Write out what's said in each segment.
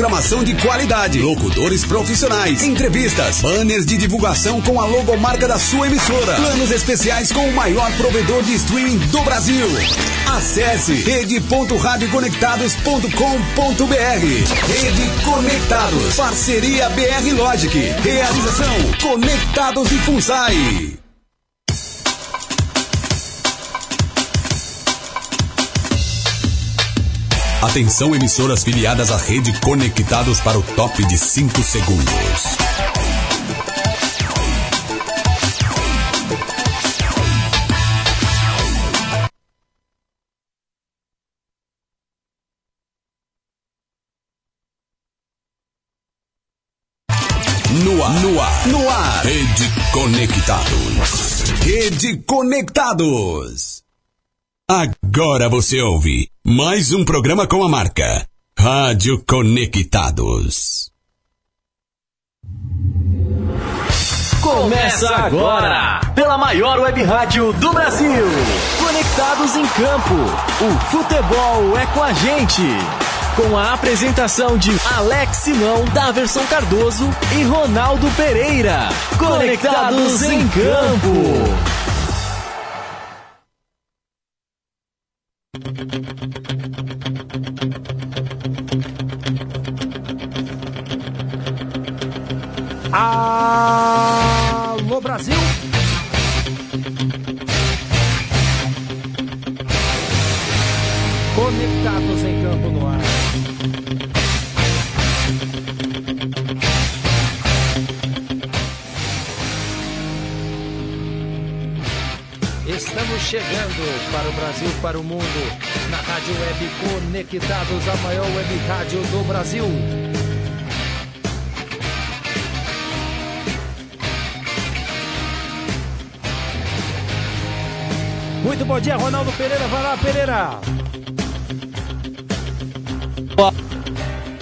programação de qualidade, locutores profissionais, entrevistas, banners de divulgação com a logomarca da sua emissora, planos especiais com o maior provedor de streaming do Brasil. Acesse rede.radioconectados.com.br. Rede Conectados, parceria BR Logic, realização. Conectados e FUNSAI. Atenção emissoras filiadas à rede conectados para o top de 5 segundos. No ar, no ar, no ar. Rede Conectados. Rede Conectados. Agora você ouve mais um programa com a marca Rádio Conectados. Começa agora, pela maior web rádio do Brasil. Conectados em campo. O futebol é com a gente. Com a apresentação de Alex Simão, Daverson Cardoso e Ronaldo Pereira. Conectados em campo. Alô Brasil! Chegando para o Brasil, para o mundo, na Rádio Web Conectados, a maior web rádio do Brasil. Muito bom dia, Ronaldo Pereira. Vai lá, Pereira.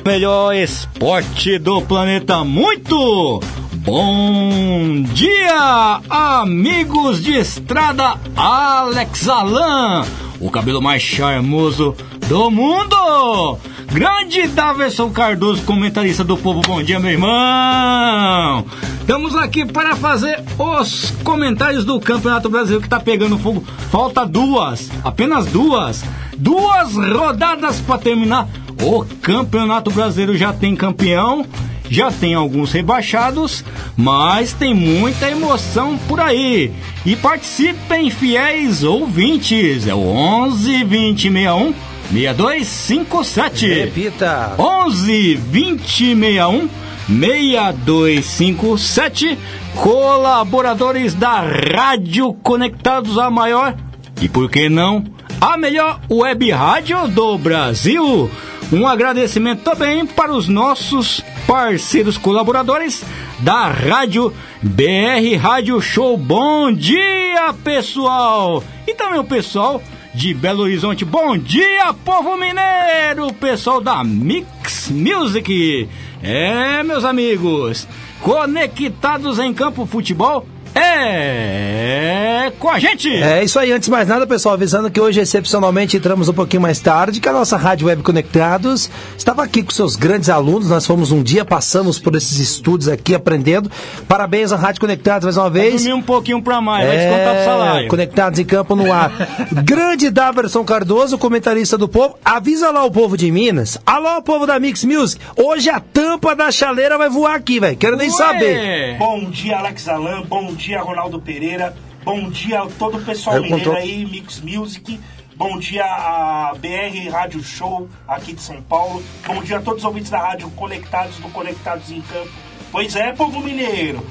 Melhor esporte do planeta. Muito bom dia, amigos de estrada. Alex Alan, o cabelo mais charmoso do mundo. Grande Daverson Cardoso, comentarista do Povo. Bom dia, meu irmão. Estamos aqui para fazer os comentários do Campeonato Brasileiro que está pegando fogo. Falta duas, apenas duas. Duas rodadas para terminar. O Campeonato Brasileiro já tem campeão, já tem alguns rebaixados, mas tem muita emoção por aí. E participem, fiéis ouvintes. É o 11 20 61 6257. Repita. 11 20 61 6257. Colaboradores da Rádio Conectados a maior e por que não a melhor web rádio do Brasil. Um agradecimento também para os nossos parceiros colaboradores da Rádio BR Rádio Show. Bom dia, pessoal! E também o pessoal de Belo Horizonte. Bom dia, povo mineiro! Pessoal da Mix Music. É, meus amigos, conectados em campo futebol é com a gente. É isso aí, antes de mais nada, pessoal, avisando que hoje, excepcionalmente, entramos um pouquinho mais tarde, que a nossa Rádio Web Conectados estava aqui com seus grandes alunos. Nós fomos um dia, passamos por esses estudos aqui, aprendendo. Parabéns à Rádio Conectados mais uma vez. Dormir um pouquinho pra mais, vai descontar pro salário. É, Conectados em campo no ar. Grande Daverson Cardoso, comentarista do povo. Avisa lá o povo de Minas. Alô, povo da Mix Music. Hoje a tampa da chaleira vai voar aqui, velho. Quero nem Ué. saber. Bom dia, Alex Alan. Bom dia, Ronaldo Pereira. Bom dia a todo o pessoal Eu mineiro contou- aí, Mix Music. Bom dia a BR Rádio Show aqui de São Paulo. Bom dia a todos os ouvintes da rádio conectados do Conectados em Campo. Pois é, povo mineiro.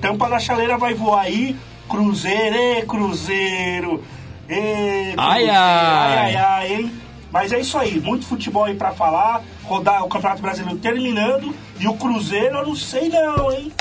Tampa da chaleira vai voar aí. Cruzeiro, ê, Cruzeiro. Ê, Ai, Cruzeiro, ai. ai, ai, ai, hein? Mas é isso aí, muito futebol aí pra falar. Rodar o Campeonato Brasileiro terminando. E o Cruzeiro, eu não sei não, hein?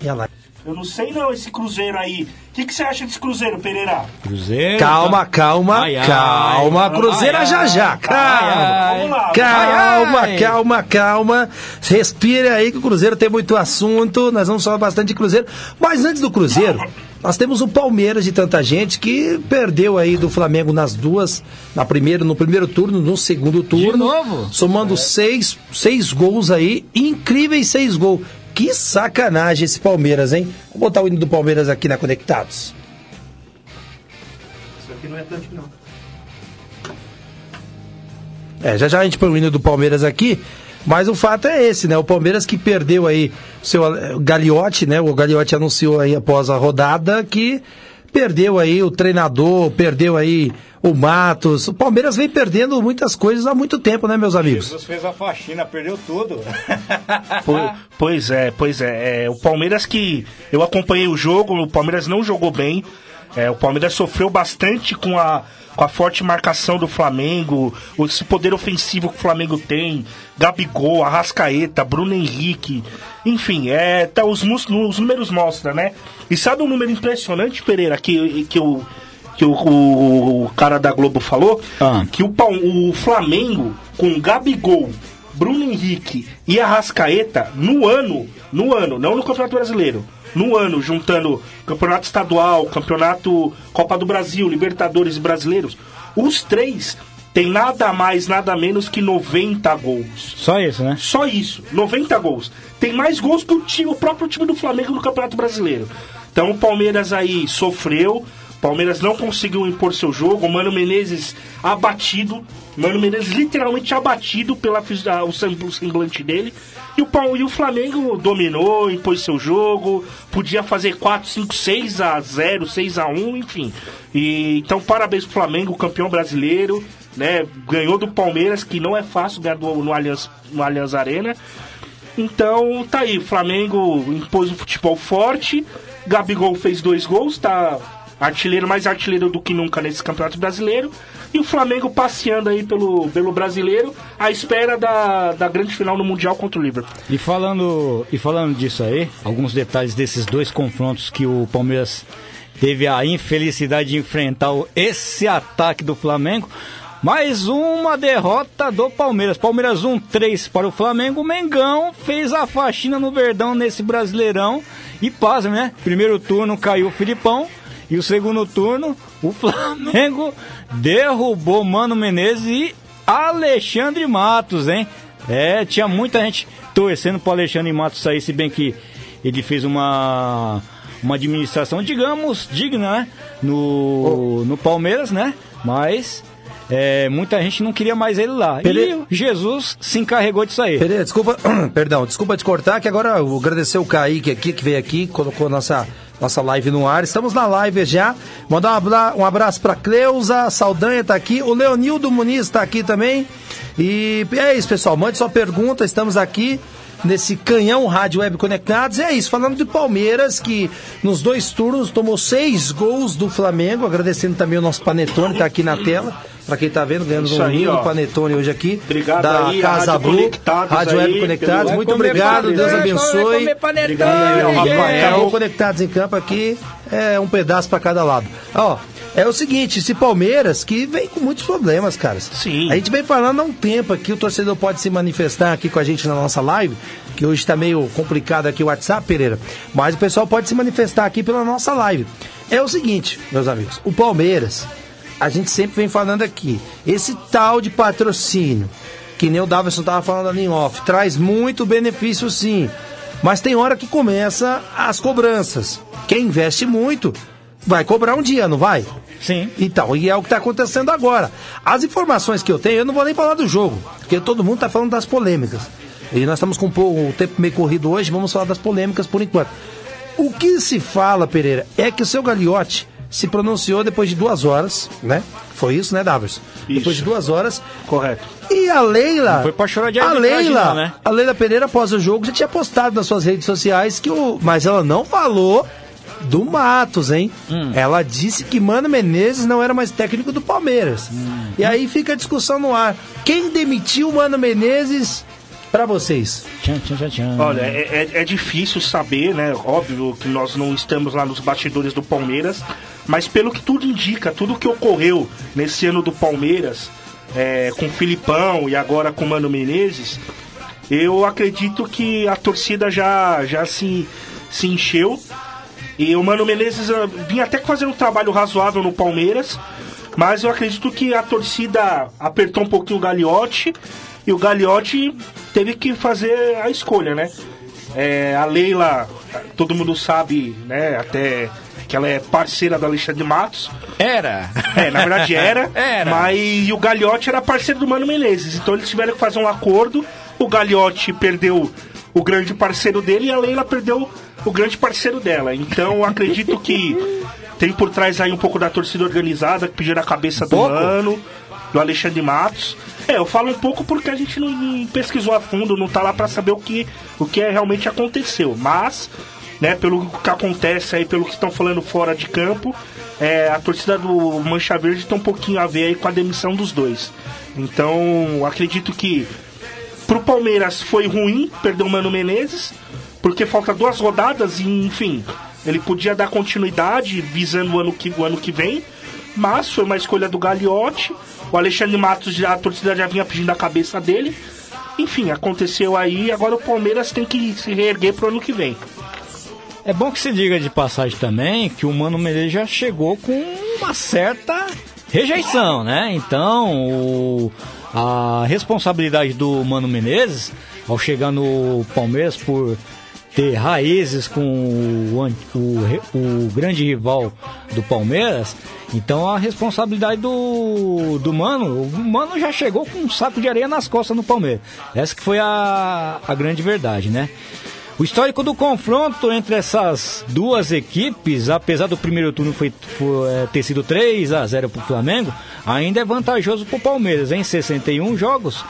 E lá. Eu não sei não, esse Cruzeiro aí. O que, que você acha desse Cruzeiro, Pereira? Cruzeiro. Calma, calma, Ai, ai. calma. Cruzeira Ai, já ai. já. Ai, Calma. ai. Vamos lá. Calma, calma, calma. Respire aí que o Cruzeiro tem muito assunto. Nós vamos falar bastante de Cruzeiro. Mas antes do Cruzeiro, Nós temos o Palmeiras de tanta gente que perdeu aí do Flamengo nas duas, na primeira, no primeiro turno, no segundo turno. De novo? Somando seis, seis gols aí, incríveis seis gols. Que sacanagem esse Palmeiras, hein? Vou botar o hino do Palmeiras aqui na Conectados. Isso aqui não é tanto, não. É, já já a gente põe o hino do Palmeiras aqui, mas o fato é esse, né? O Palmeiras que perdeu aí seu eh, Gagliotti, né? O Gagliotti anunciou aí após a rodada que perdeu aí o treinador, perdeu aí o Matos. O Palmeiras vem perdendo muitas coisas há muito tempo, né, meus amigos? Jesus fez a faxina, perdeu tudo. Po- Pois é, pois é, é. O Palmeiras que. Eu acompanhei o jogo, o Palmeiras não jogou bem. É, o Palmeiras sofreu bastante com a, com a forte marcação do Flamengo, esse poder ofensivo que o Flamengo tem, Gabigol, Arrascaeta, Bruno Henrique, enfim, é, tá, os, os números mostram, né? E sabe um número impressionante, Pereira, que, que, o, que o, o, o cara da Globo falou? Ah. Que o, o Flamengo, com Gabigol, Bruno Henrique e Arrascaeta, no ano, no ano, não no Campeonato Brasileiro, no ano, juntando Campeonato Estadual, Campeonato Copa do Brasil, Libertadores e Brasileiros, os três têm nada mais, nada menos que 90 gols. Só isso, né? Só isso, 90 gols. Tem mais gols que o, time, o próprio time do Flamengo no Campeonato Brasileiro. Então o Palmeiras aí sofreu, Palmeiras não conseguiu impor seu jogo, Mano Menezes abatido, Mano Menezes literalmente abatido pela ah, semblante dele. E o, e o Flamengo dominou, impôs seu jogo, podia fazer 4, 5, 6 a 0, 6 a 1, enfim. E, então parabéns pro Flamengo, campeão brasileiro, né? Ganhou do Palmeiras, que não é fácil ganhar do- no Allianz, no Allianz Arena. Então tá aí, Flamengo impôs um futebol forte, Gabigol fez dois gols, tá artilheiro mais artilheiro do que nunca nesse Campeonato Brasileiro. E o Flamengo passeando aí pelo, pelo brasileiro, à espera da, da grande final no Mundial contra o Liverpool. E falando, e falando disso aí, alguns detalhes desses dois confrontos que o Palmeiras teve a infelicidade de enfrentar esse ataque do Flamengo. Mais uma derrota do Palmeiras. Palmeiras 1-3 para o Flamengo. O Mengão fez a faxina no Verdão nesse Brasileirão. E pasme, né? Primeiro turno caiu o Filipão. E o segundo turno, o Flamengo derrubou Mano Menezes e Alexandre Matos, hein? É, tinha muita gente torcendo para Alexandre Matos sair, se bem que ele fez uma, uma administração, digamos, digna, né? No, no Palmeiras, né? Mas é, muita gente não queria mais ele lá. Pere- E Jesus se encarregou disso aí. Desculpa, perdão, desculpa te cortar, que agora eu vou agradecer o Kaique aqui, que veio aqui, colocou nossa, nossa live no ar. Estamos na live já. Mandar um abra- abraço pra Cleusa, Saldanha tá aqui, o Leonildo Muniz tá aqui também. E é isso, pessoal, mande sua pergunta, estamos aqui nesse canhão Rádio Web Conectados. É isso, falando de Palmeiras, que nos dois turnos tomou seis gols do Flamengo, agradecendo também o nosso Panetone, tá aqui na tela. Pra quem tá vendo, ganhando Isso um aí, lindo. Panetone hoje aqui. Obrigado da aí, Casa Rádio Blue, Conectados Rádio Web Conectados. Muito obrigado, Deus abençoe. Obrigado aí. Rafael. É, o Conectados em Campo aqui é um pedaço pra cada lado. Ó, é o seguinte, esse Palmeiras que vem com muitos problemas, cara. Sim. A gente vem falando há um tempo aqui, o torcedor pode se manifestar aqui com a gente na nossa live, que hoje tá meio complicado aqui o WhatsApp, Pereira, mas o pessoal pode se manifestar aqui pela nossa live. É o seguinte, meus amigos, o Palmeiras, a gente sempre vem falando aqui, esse tal de patrocínio, que nem o Davidson tava falando ali em off, traz muito benefício sim. Mas tem hora que começa as cobranças. Quem investe muito vai cobrar um dia, não vai? Sim. Então, e é o que está acontecendo agora. As informações que eu tenho, eu não vou nem falar do jogo, porque todo mundo está falando das polêmicas. E nós estamos com um pouco, o tempo meio corrido hoje, vamos falar das polêmicas por enquanto. O que se fala, Pereira, é que o seu Gagliotti se pronunciou depois de duas horas, né? Foi isso, né, Davos? Depois de duas horas. Correto. E a Leila. Não foi pra chorar de A Leila, não, né? a Leila Pereira, após o jogo, já tinha postado nas suas redes sociais que o. Mas ela não falou do Matos, hein? Hum. Ela disse que Mano Menezes não era mais técnico do Palmeiras. Hum. E aí fica a discussão no ar. Quem demitiu o Mano Menezes pra vocês? Tchan, tchan, tchan, tchan. Olha, é, é- é difícil saber, né? Óbvio que nós não estamos lá nos bastidores do Palmeiras, mas pelo que tudo indica, tudo que ocorreu nesse ano do Palmeiras, é, com o Filipão e agora com o Mano Menezes, eu acredito que a torcida já, já se, se encheu E o Mano Menezes ah, vinha até fazendo um trabalho razoável no Palmeiras, mas eu acredito que a torcida apertou um pouquinho o Gagliotti e o Gagliotti teve que fazer a escolha, né? É, a Leila, todo mundo sabe, né? Até que ela é parceira do Alexandre Matos. Era. É, na verdade era. Era. Mas o Gagliotti era parceiro do Mano Menezes. Então eles tiveram que fazer um acordo. O Gagliotti perdeu o grande parceiro dele e a Leila perdeu o grande parceiro dela. Então acredito que tem por trás aí um pouco da torcida organizada que pediu a cabeça do Pouco? Mano, do Alexandre Matos. É, eu falo um pouco porque a gente não, pesquisou a fundo, não tá lá pra saber o que, o que é, realmente aconteceu. Mas, né, pelo que acontece aí, pelo que estão falando fora de campo, é, a torcida do Mancha Verde tem um pouquinho a ver aí com a demissão dos dois. Então, acredito que pro Palmeiras foi ruim perder o Mano Menezes, porque falta duas rodadas e, enfim, ele podia dar continuidade visando o ano que, o ano que vem, mas foi uma escolha do Gagliotti. O Alexandre Matos, já, a torcida já vinha pedindo a cabeça dele. Enfim, aconteceu aí, agora o Palmeiras tem que se reerguer pro ano que vem. É bom que se diga de passagem também que o Mano Menezes já chegou com uma certa rejeição, né? Então, o- a responsabilidade do Mano Menezes ao chegar no Palmeiras por ter raízes com o, o o grande rival do Palmeiras, então a responsabilidade do, do Mano, o Mano já chegou com um saco de areia nas costas no Palmeiras. Essa que foi a, a grande verdade, né? O histórico do confronto entre essas duas equipes, apesar do primeiro turno foi, foi, é, ter sido 3 a 0 para o Flamengo, ainda é vantajoso para o Palmeiras. Em 61 jogos,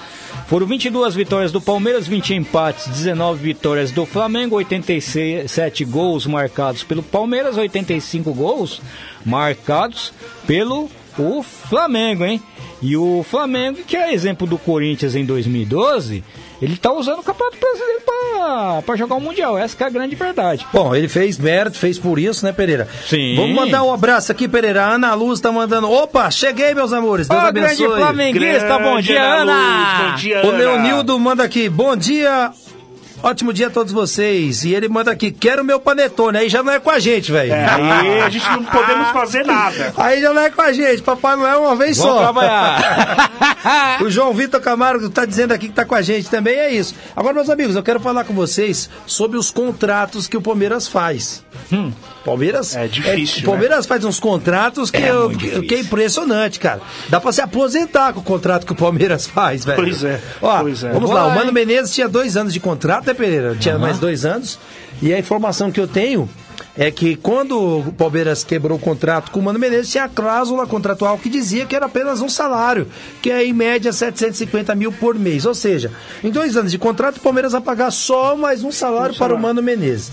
foram 22 vitórias do Palmeiras, 20 empates, 19 vitórias do Flamengo, 87 gols marcados pelo Palmeiras, 85 gols marcados pelo o Flamengo, hein? E o Flamengo, que é exemplo do Corinthians em 2012, ele tá usando o Campeonato Brasileiro pra, pra jogar o Mundial. Essa que é a grande verdade. Bom, ele fez mérito, fez por isso, né, Pereira? Sim. Vamos mandar um abraço aqui, Pereira. A Ana Luz tá mandando. Opa, cheguei, meus amores. Deus Ô, abençoe. grande flamenguista, bom dia, Ana! Bom dia, O Ana. Leonildo manda aqui, bom dia, ótimo dia a todos vocês. E ele manda aqui, quero meu panetone. Aí já não é com a gente, velho. É, aí a gente não podemos fazer nada. Aí já não é com a gente, Papai Noel uma vez Vamos só. trabalhar. o João Vitor Camargo tá dizendo aqui que tá com a gente também, é isso. Agora, meus amigos, eu quero falar com vocês sobre os contratos que o Palmeiras faz. Palmeiras É difícil, o Palmeiras faz uns contratos que, É eu- muito que, é impressionante, cara. Dá pra se aposentar com o contrato que o Palmeiras faz, velho. Pois é, Ó, pois é. vamos lá, o Vai. Mano Menezes tinha dois anos de contrato, né, Pereira? Tinha mais dois anos. E a informação que eu tenho é que quando o Palmeiras quebrou o contrato com o Mano Menezes, tinha a cláusula contratual que dizia que era apenas um salário, que é em média 750 mil por mês. Ou seja, em dois anos de contrato, o Palmeiras vai pagar só mais um salário para o Mano Menezes.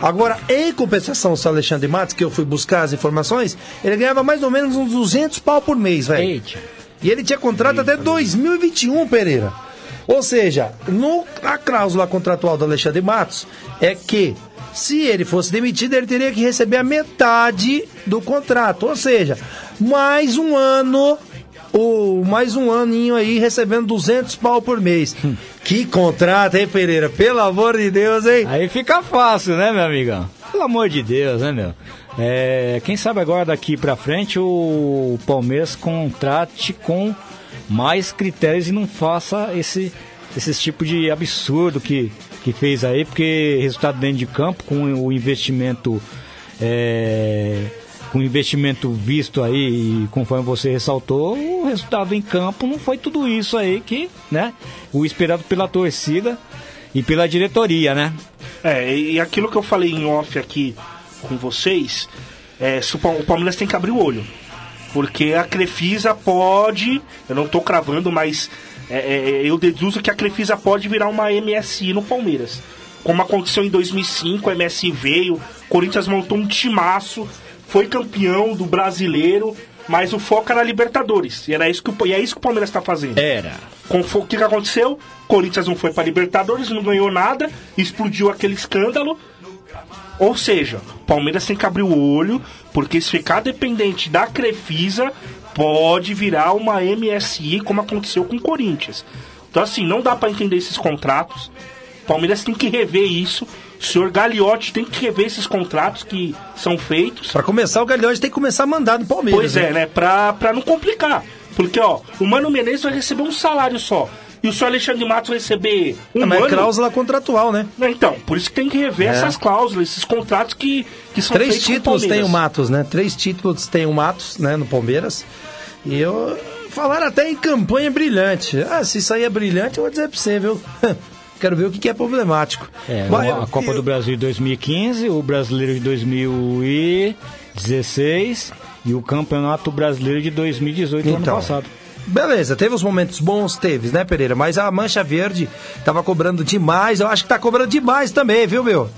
Agora, em compensação, o Alexandre Matos, que eu fui buscar as informações, ele ganhava mais ou menos uns 200 pau por mês, velho. Eita. E ele tinha contrato até 2021, Pereira. Ou seja, no, a cláusula contratual do Alexandre Matos é que se ele fosse demitido, ele teria que receber a metade do contrato. Ou seja, mais um ano, ou mais um aninho aí recebendo 200 pau por mês. Que contrato, hein, Pereira? Pelo amor de Deus, hein? Aí fica fácil, né, meu amigão? Pelo amor de Deus, né, meu? É, quem sabe agora daqui pra frente o Palmeiras contrate com mais critérios e não faça esse, esses tipos de absurdo que, que fez aí, porque resultado dentro de campo, com o investimento. é, com investimento visto aí, e conforme você ressaltou, o resultado em campo não foi tudo isso aí que, né? O esperado pela torcida e pela diretoria, né? É, e aquilo que eu falei em off aqui com vocês, é, o Palmeiras tem que abrir o olho. Porque a Crefisa pode, eu não tô cravando, mas é, é, eu deduzo que a Crefisa pode virar uma MSI no Palmeiras. Como aconteceu em 2005, a MSI veio, Corinthians montou um timaço, foi campeão do brasileiro, mas o foco era Libertadores. E, era isso que o, e é isso que o Palmeiras está fazendo. Era. Com- O que, que aconteceu? Corinthians não foi para Libertadores, não ganhou nada, explodiu aquele escândalo. Ou seja, Palmeiras tem que abrir o olho, porque se ficar dependente da Crefisa, pode virar uma MSI, como aconteceu com o Corinthians. Então, assim, não dá para entender esses contratos. Palmeiras tem que rever isso, o senhor Gagliotti tem que rever esses contratos que são feitos. Pra começar, o Gagliotti tem que começar a mandar no Palmeiras. Pois é, né? Pra, pra não complicar. Porque, ó, o Mano Menezes vai receber um salário só. E o senhor Alexandre Matos vai receber um É, mas é ano. cláusula contratual, né? Então, por isso que tem que rever É. essas cláusulas, esses contratos que, que são Três títulos tem o. Matos, né? Três títulos tem o Matos, né, no Palmeiras. E eu. Falaram até em campanha brilhante. Ah, se isso aí é brilhante, eu vou dizer pra você, viu? Quero ver o que, que é problemático. É, Mas a eu- Copa do Brasil de 2015, o Brasileiro de 2016 e o Campeonato Brasileiro de 2018 ano Então. passado. Beleza, teve os momentos bons, teve, né, Pereira? Mas a Mancha Verde tava cobrando demais, eu acho que tá cobrando demais também, viu, meu?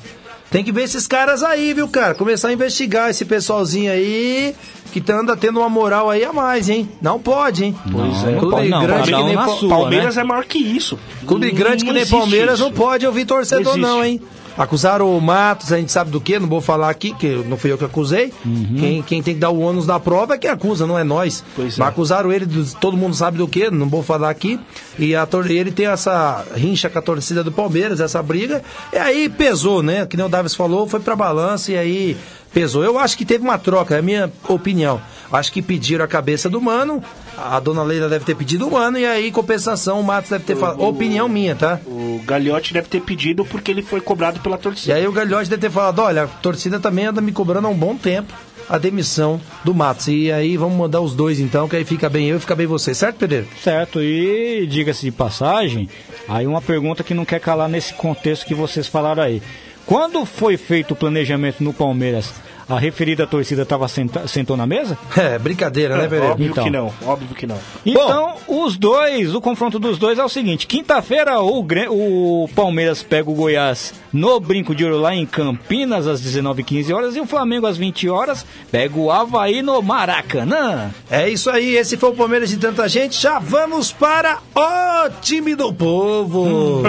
Tem que ver esses caras aí, viu, cara? Começar a investigar esse pessoalzinho aí que tá anda tendo uma moral aí a mais, hein? Não pode, hein? Pois é. Clube Pode não, grande cada que um nem Pa- sua, Palmeiras né? é maior que isso. Clube grande que Não nem Palmeiras isso. não pode ouvir torcedor, Existe. não, hein? Acusaram o Matos, a gente sabe do que, não vou falar aqui, que não fui eu que acusei. Quem, quem tem que dar o ônus da prova é quem acusa, não é nós. Pois Mas é. acusaram ele, do- todo mundo sabe do que, não vou falar aqui. E a, ele tem essa rincha com a torcida do Palmeiras, essa briga. E aí pesou, né? Que nem o Davis falou, foi pra balança e aí pesou. Eu acho que teve uma troca, é a minha opinião. Acho que pediram a cabeça do Mano, a dona Leila deve ter pedido o Mano, e aí, em compensação, o Matos deve ter falado. Opinião minha, tá? O Gagliotti deve ter pedido porque ele foi cobrado pela E torcida. aí o Gagliotti deve ter falado, olha, a torcida também anda me cobrando há um bom tempo a demissão do Matos. E aí vamos mandar os dois então, que aí fica bem eu e fica bem você, certo, Pereira? Certo, e diga-se de passagem, aí uma pergunta que não quer calar nesse contexto que vocês falaram aí. Quando foi feito o planejamento no Palmeiras, a referida torcida tava senta, sentou na mesa? É, brincadeira, né, Pereira? óbvio Então. que não, óbvio que não. Então, os dois, o confronto dos dois é o seguinte: quinta-feira o, o Palmeiras pega o Goiás no Brinco de Ouro lá em Campinas às 19h15 horas e o Flamengo às 20 horas pega o Havaí no Maracanã. É isso aí, esse foi o Palmeiras de tanta gente. Já vamos para o time do povo.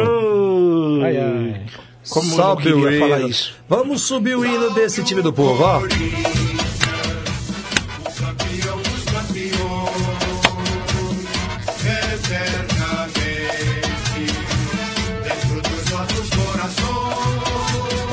Ai, ai. Como eu não Sobe queria falar isso. Vamos subir o hino desse time do povo, ó.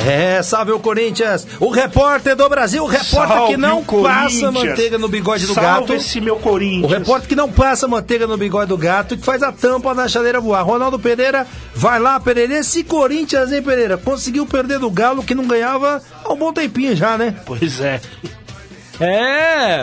É, salve o Corinthians! O repórter do Brasil, o repórter Salve que não passa manteiga no bigode do Salve gato. esse meu Corinthians. O repórter que não passa manteiga no bigode do gato e que faz a tampa na chaleira voar. Ronaldo Pereira, vai lá, Pereira. Esse Corinthians, hein, Pereira? Conseguiu perder do Galo que não ganhava há um bom tempinho já, né? Pois é. É,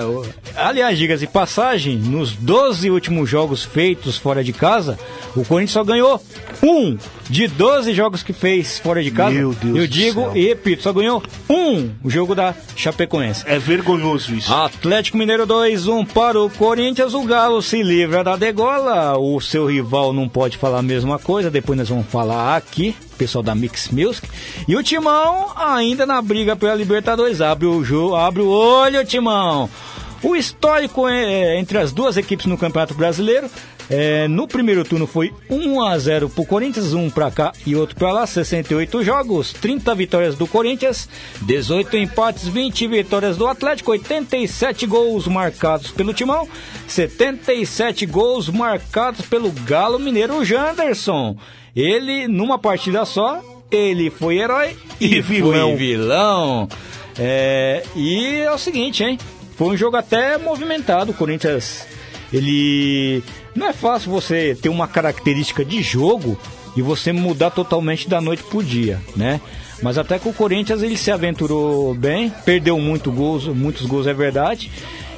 aliás, diga de passagem, nos 12 últimos jogos feitos fora de casa, o Corinthians só ganhou um de 12 jogos que fez fora de casa. Meu Deus Eu digo céu. e repito, só ganhou um o jogo da Chapecoense. É vergonhoso isso. Atlético Mineiro 2-1 para o Corinthians. O Galo se livra da degola. O seu rival não pode falar a mesma coisa. Depois nós vamos falar aqui, pessoal da Mix Music. E o Timão ainda na briga pela Libertadores. Abre o, jo abre o olho, Timão. O histórico é, entre as duas equipes no Campeonato Brasileiro. é, no primeiro turno foi 1 a 0 pro Corinthians, um pra cá e outro pra lá, 68 jogos, 30 vitórias do Corinthians, 18 empates, 20 vitórias do Atlético, 87 gols marcados pelo Timão, 77 gols marcados pelo Galo Mineiro o Janderson. Ele, numa partida só, ele foi herói e, E vilão. foi vilão. É, e é o seguinte, hein? Foi um jogo até movimentado. O Corinthians, ele. Não é fácil você ter uma característica de jogo e você mudar totalmente da noite pro dia, né? Mas até que o Corinthians ele se aventurou bem, perdeu muito gols, muitos gols é verdade.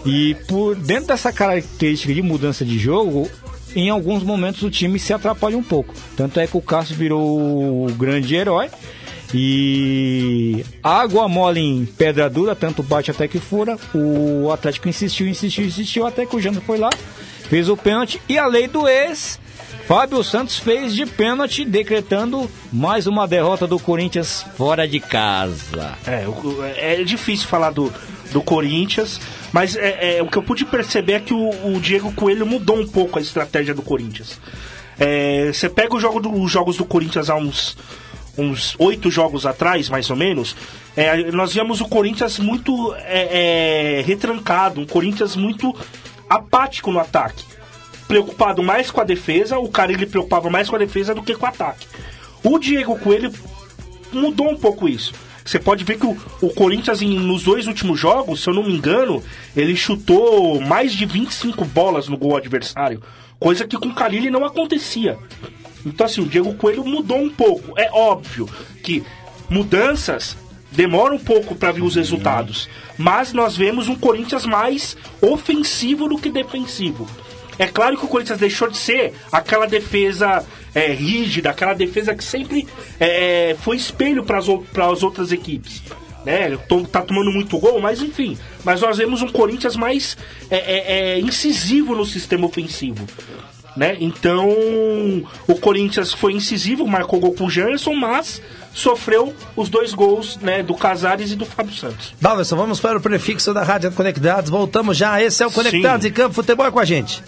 E por dentro dessa característica de mudança de jogo, em alguns momentos o time se atrapalha um pouco. Tanto é que o Cássio virou o grande herói. E água mole em pedra dura, tanto bate até que fura. O Atlético insistiu, insistiu, insistiu, até que o Jano foi lá, fez o pênalti. E a lei do ex, Fábio Santos fez de pênalti, decretando mais uma derrota do Corinthians fora de casa. É, o- é difícil falar do, do Corinthians, mas é, é, o que eu pude perceber é que o, o Diego Coelho mudou um pouco a estratégia do Corinthians. É, Você pega o jogo do- os jogos do Corinthians há uns uns oito jogos atrás, mais ou menos, é, nós víamos o Corinthians muito é, é, retrancado, um Corinthians muito apático no ataque. Preocupado mais com a defesa, o cara ele preocupava mais com a defesa do que com o ataque. O Diego Coelho mudou um pouco isso. Você pode ver que o, o Corinthians, em, nos dois últimos jogos, se eu não me engano, ele chutou mais de 25 bolas no gol adversário. Coisa que com o Carilli não acontecia. Então, assim, o Diego Coelho mudou um pouco. É óbvio que mudanças demoram um pouco para vir os resultados. Mas nós vemos um Corinthians mais ofensivo do que defensivo. É claro que o Corinthians deixou de ser aquela defesa é, rígida, aquela defesa que sempre é, foi espelho para as outras equipes. Né? Tá tomando muito gol, mas enfim. Mas nós vemos um Corinthians mais é, é, é, incisivo no sistema ofensivo. Né? Então, o Corinthians foi incisivo, marcou gol com o Janderson, mas sofreu os dois gols né, do Casares e do Fábio Santos. Dalverson, vamos para o prefixo da Rádio Conectados. Voltamos já. Esse é o Conectados Sim. em Campo Futebol é com a gente.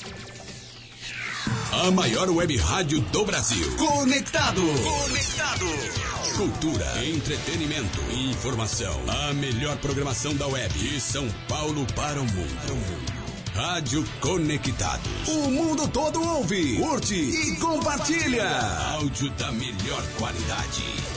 A maior web rádio do Brasil. Conectado. Conectado. Cultura, entretenimento, informação. A melhor programação da web. De São Paulo para o mundo. Rádio Conectados. O mundo todo ouve, curte e compartilha. Áudio da melhor qualidade.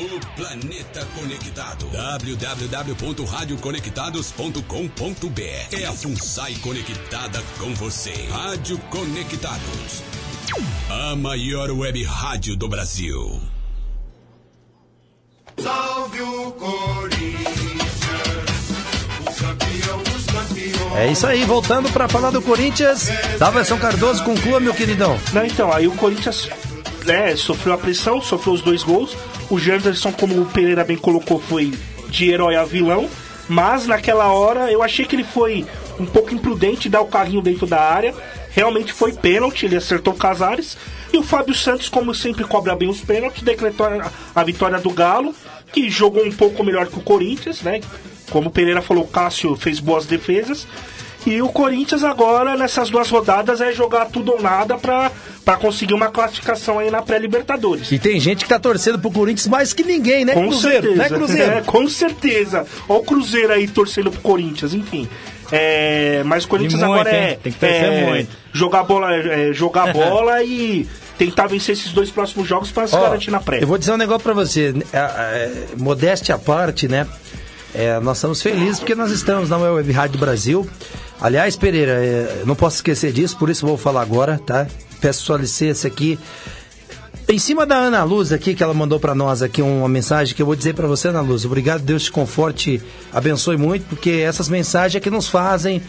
O planeta conectado. www.radioconectados.com.br É a FUNSAI conectada com você. Rádio Conectados. A maior web rádio do Brasil. Salve o Corinthians, o campeão dos campeões. É isso aí, voltando para falar do Corinthians, da versão Cardoso, conclua, meu queridão. Não, então, aí o Corinthians né, sofreu a pressão, sofreu os dois gols. O Janderson, como o Pereira bem colocou, foi de herói a vilão. Mas naquela hora eu achei que ele foi um pouco imprudente dar o carrinho dentro da área. Realmente foi pênalti, ele acertou o Casares. E o Fábio Santos, como sempre cobra bem os pênaltis, decretou a vitória do Galo, que jogou um pouco melhor que o Corinthians, né? Como o Pereira falou, o Cássio fez boas defesas. E o Corinthians agora, nessas duas rodadas, é jogar tudo ou nada para conseguir uma classificação aí na pré-Libertadores. E tem gente que tá torcendo pro Corinthians mais que ninguém, né, com Cruzeiro? Certeza. Né, Cruzeiro? É, com certeza. Olha o Cruzeiro aí torcendo pro Corinthians, enfim. É, mas o Corinthians muito, agora é, tem que é, muito. jogar bola, é, jogar bola e tentar vencer esses dois próximos jogos para se oh, garantir na pré. Eu vou dizer um negócio para você, modéstia à parte, né? É, nós estamos felizes porque nós estamos na Web Rádio do Brasil. Aliás, Pereira, é, não posso esquecer disso, por isso vou falar agora, tá? Peço sua licença aqui. Em cima da Ana Luz aqui, que ela mandou para nós aqui uma mensagem que eu vou dizer para você, Ana Luz. Obrigado, Deus te conforte, abençoe muito, porque essas mensagens é que nos fazem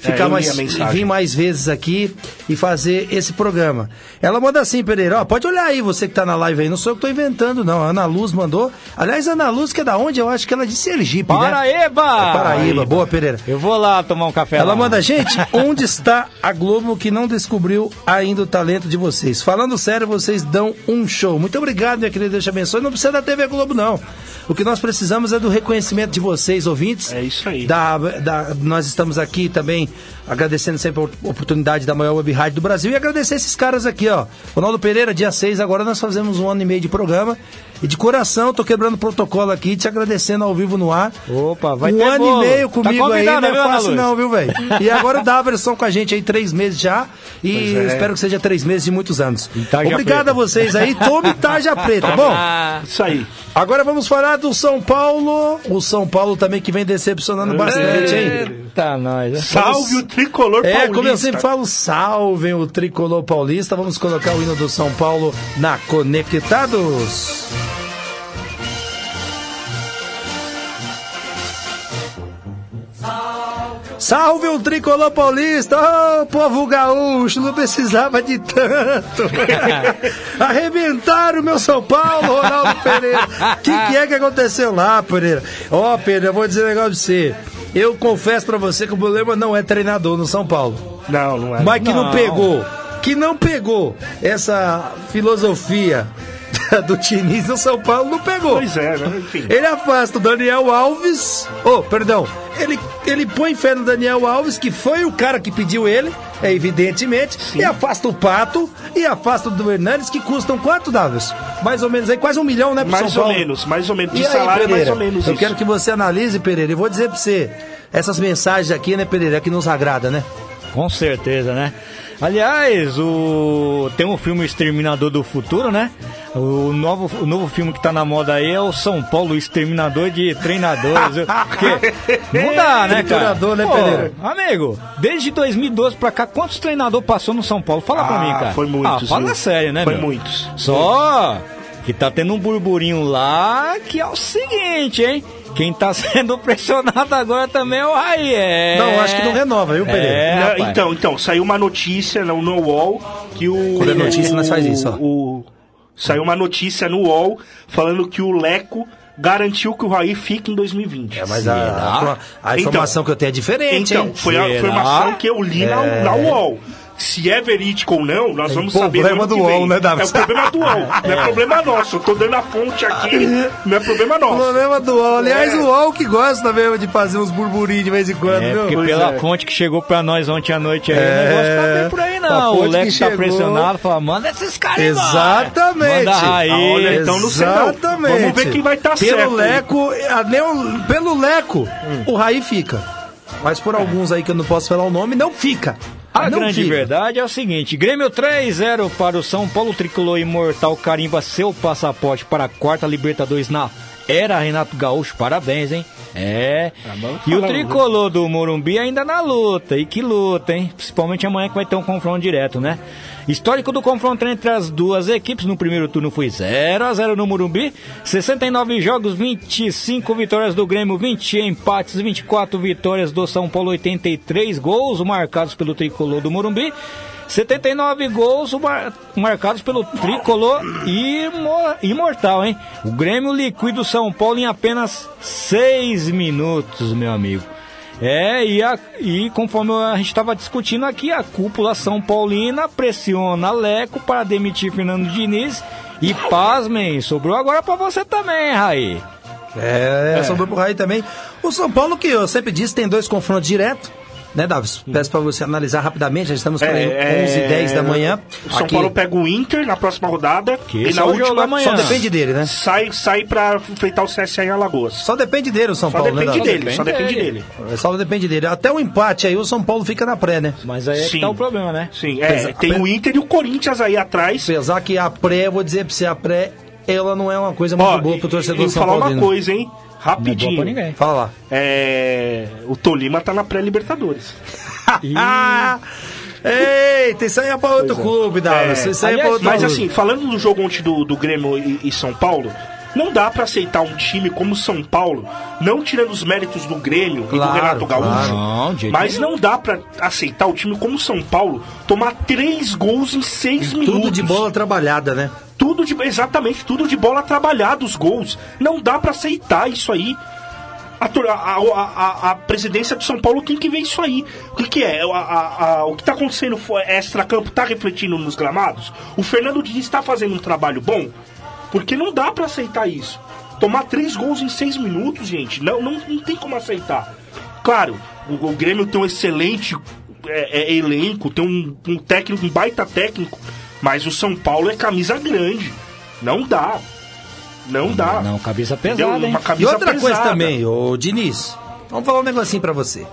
ficar é, mais, vir mais vezes aqui e fazer esse programa. Ela manda assim, Pereira, ó, pode olhar aí, você que tá na live aí, não sou eu que tô inventando, não. A Ana Luz mandou. Aliás, a Ana Luz, que é da onde? Eu acho que ela é de Sergipe, Paraíba! né? É Paraíba! boa, Pereira. Eu vou lá tomar um café Ela lá. manda, gente, onde está a Globo que não descobriu ainda o talento de vocês? Falando sério, vocês dão um show. Muito obrigado, minha querida, Deus te abençoe. Não precisa da TV Globo, não. O que nós precisamos é do reconhecimento de vocês, ouvintes. É isso aí. Da, da, nós estamos aqui também agradecendo sempre a oportunidade da maior web rádio do Brasil e agradecer esses caras aqui, ó. Ronaldo Pereira, dia 6, agora nós fazemos um ano e meio de programa. E de coração, tô quebrando protocolo aqui, te agradecendo ao vivo no ar. Opa, vai um ter Um ano bolo. e meio tá comigo tá aí, não é viu, fácil não, viu, velho? E agora o Daverson com a gente aí, três meses já. E é. espero que seja três meses de muitos anos. Itaja Obrigado preta. a vocês aí. Tome Taja Preta, bom? Isso aí. Agora vamos falar do São Paulo. O São Paulo também que vem decepcionando bastante, hein? Eita, nós. Salve o tricolor é, paulista. É, como eu sempre falo, salve o tricolor paulista. Vamos colocar o hino do São Paulo na Conectados. Salve o tricolor paulista! Ô, oh, povo gaúcho, não precisava de tanto! Arrebentaram o meu São Paulo, Ronaldo Pereira! O que, que, é que aconteceu lá, Pereira? Ó, oh, Pereira, eu vou dizer um negócio pra você. Eu confesso pra você que o problema não é treinador no São Paulo. Não, não é. Mas que não, não pegou, que não pegou essa filosofia do Diniz no São Paulo não pegou. Pois é, né? Enfim. Ele afasta o Daniel Alves. Oh, perdão. Ele, ele põe fé no Daniel Alves, que foi o cara que pediu ele, é evidentemente. E afasta o Pato e afasta o do Hernandes, que custam quanto, Davis? Mais ou menos aí, quase um milhão, né, pro Mais São ou Paulo? menos, mais ou menos. De E aí, salário é mais Pereira? ou menos Eu isso. quero que você analise, Pereira. Eu vou dizer pra você, essas mensagens aqui, né, Pereira, é que nos agrada, né? Com certeza, né? Aliás, o tem um filme Exterminador do Futuro, né? O novo, o novo filme que tá na moda aí é o São Paulo Exterminador de Treinadores. Porque não dá, né, cara? Né, Pô, Pereira? Amigo, desde 2012 pra cá, quantos treinadores passou no São Paulo? Fala pra Ah, mim, cara. foi muitos, Ah, fala viu? sério, né, Foi meu? muitos. Só que tá tendo um burburinho lá que é o seguinte, hein? Quem tá sendo pressionado agora também é o Raí. É... Não, acho que não renova, viu, Pereira? É, Não, então, então, saiu uma notícia no, no UOL que o. Quando é notícia, o- nós faz isso, ó. o- saiu uma notícia no UOL falando que o Leco garantiu que o Raí fica em 2020. É, mas a, a, a informação que eu tenho é diferente, Então, hein? foi a Será? informação que eu li na, na UOL. Se é verídico ou não, nós vamos saber. problema no ano do que UOL, vem. né, Davi? É o problema do UOL. Não é problema nosso. Eu tô dando a fonte aqui. Não é problema nosso. Problema do UOL. Aliás, É. o UOL que gosta mesmo de fazer uns burburinhos de vez em quando, É, viu? porque Pois pela é. fonte que chegou pra nós ontem à noite aí, É, o negócio tá bem por aí não. O fonte Leco que tá pressionado, fala, manda esses caras aí, Exatamente. Manda a Raí. Ah, olha, então não sei não. Exatamente. Vamos ver quem vai tá pelo certo aí. Leco, Pelo Leco, o Raí fica. Mas por alguns aí que eu não posso falar o nome, não fica. A não grande verdade é o seguinte: Grêmio 3-0 para o São Paulo Tricolor Imortal carimba seu passaporte para a quarta Libertadores na era Renato Gaúcho. Parabéns, hein? É. E o tricolor do Morumbi ainda na luta. E que luta, hein? Principalmente amanhã que vai ter um confronto direto, né? Histórico do confronto entre as duas equipes no primeiro turno foi 0 a 0 no Morumbi. 69 jogos, 25 vitórias do Grêmio, 20 empates, 24 vitórias do São Paulo, 83 gols marcados pelo tricolor do Morumbi. 79 gols mar- marcados pelo tricolor imo- imortal, hein? O Grêmio liquida o São Paulo em apenas 6 minutos, meu amigo. É, e, a- e conforme a gente estava discutindo aqui, a cúpula São Paulina pressiona Leco para demitir Fernando Diniz. E pasmem, sobrou agora para você também, Raí. É, sobrou pro Raí também. O São Paulo, que eu sempre disse, tem dois confrontos diretos. Né, Davis? Peço pra você analisar rapidamente, já estamos por aí É, 11 h 10 da manhã. O São Aqui, Paulo pega o Inter na próxima rodada. Que e na é última amanhã. Só depende dele, né? sai, sai pra enfrentar o CSA em Alagoas. Só depende dele o São Só Paulo, né, depende Davis? dele, só depende depende dele. dele. Só depende dele. Até o empate aí, o São Paulo fica na pré, né? Mas aí é que Sim. tá o problema, né? Sim, é, Apesar- tem o Inter e o Corinthians aí atrás. Apesar que a pré, vou dizer pra você, a pré, ela não é uma coisa muito Ó, boa pro e- torcedor e São falar Paulo. uma coisa, hein? Não é boa pra Rapidinho. ninguém. Fala lá. É, o Tolima tá na pré-Libertadores. Eita, isso aí é pra outro clube, Davis. É, Isso aí é pra outro Mas clube. assim, falando do jogo ontem do, do Grêmio e, e São Paulo, não dá pra aceitar um time como o São Paulo, não tirando os méritos do Grêmio e do Claro, Renato Gaúcho, claro. Não, de mas não dá pra aceitar o time como o São Paulo tomar três gols em seis minutos. Tudo de bola trabalhada, né? Tudo de, exatamente, tudo de bola trabalhada, os gols. Não dá pra aceitar isso aí. A, a, a, a- presidência do São Paulo tem que ver isso aí. O que, que é? A- o que tá acontecendo fo- extra-campo tá refletindo nos gramados? O Fernando Diniz está fazendo um trabalho bom? Porque não dá pra aceitar isso. Tomar três gols em seis minutos, gente, não, não, não tem como aceitar. Claro, o, o Grêmio tem um excelente é, é, elenco, tem um, um técnico, um baita técnico, mas o São Paulo é camisa grande. Não dá. Não dá. Não, cabeça Entendeu? pesada, hein? Uma E outra coisa pesada. também, ô Diniz, vamos falar um negocinho pra você.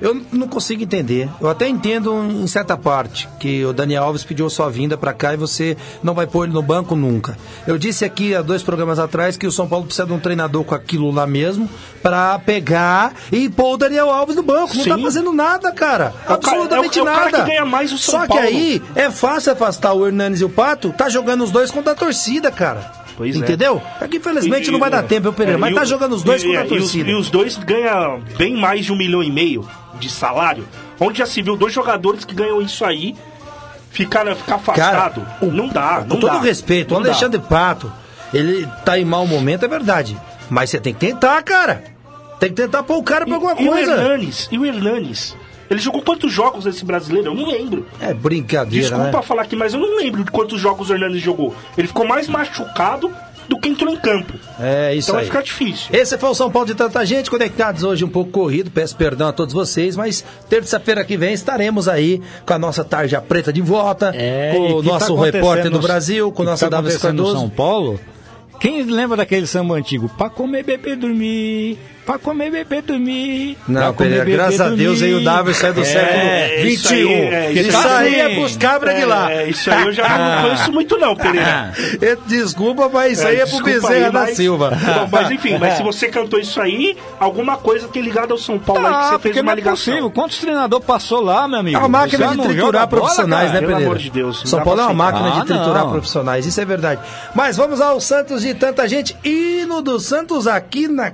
Eu não consigo entender. Eu até entendo em certa parte que o Daniel Alves pediu sua vinda pra cá e você não vai pôr ele no banco nunca. Eu disse aqui há dois programas atrás que o São Paulo precisa de um treinador com aquilo lá mesmo pra pegar e pôr o Daniel Alves no banco. Não tá Sim. fazendo nada, cara. É cara- Absolutamente é o- é o cara nada. que ganha mais o São Só Paulo. que aí é fácil afastar o Hernanes e o Pato, tá jogando os dois contra a torcida, cara. Pois é. Entendeu? É que infelizmente E- não vai dar tempo, viu, Pereira? é, mas tá o- jogando os dois e- contra a e os- torcida. E os dois ganham bem mais de um milhão e meio de salário. Onde já se viu dois jogadores que ganham isso aí ficar, ficar afastado. o- não dá, Com não todo dá. respeito, o Não dá. Alexandre Pato, ele tá em mau momento, é verdade. Mas você tem que tentar, cara. Tem que tentar pôr o cara pra alguma E o coisa. Hernanes, e o Hernanes? Ele jogou quantos jogos nesse brasileiro? Eu não lembro. É brincadeira, Desculpa né? falar aqui, mas eu não lembro de quantos jogos o Hernandes jogou. Ele ficou mais machucado do que entrou em campo. É isso Então vai aí. ficar difícil. Esse foi o São Paulo de tanta gente, conectados hoje um pouco corrido, peço perdão a todos vocês, mas terça-feira que vem estaremos aí com a nossa tarja preta de volta, É, com e o tá nosso repórter acontecendo do no- Brasil, com o nosso tá Davi Cardoso. São Paulo. Quem lembra daquele samba antigo? Pra comer, beber, dormir. Pra comer, beber, dormir. Não, comer, Pereira, beber, graças a Deus aí o Davi sai do É, século isso XXI. aí, é, isso, isso aí é pros cabras de lá. É, isso aí eu já não conheço muito não, Pereira. É, Desculpa, mas isso aí é pro Bezerra aí, da mas- Silva. Bom, mas enfim, mas se você cantou isso aí, alguma coisa tem ligado ao São Paulo aí que Ah, você fez uma é ligação. possível. Quantos treinadores passou lá, meu amigo? É uma máquina de triturar bola, profissionais, cara? né, Pelo Pereira? amor de Deus, São Paulo é uma máquina de Ah, triturar não. profissionais, isso é verdade. Mas vamos ao Santos de tanta gente. Hino do Santos aqui na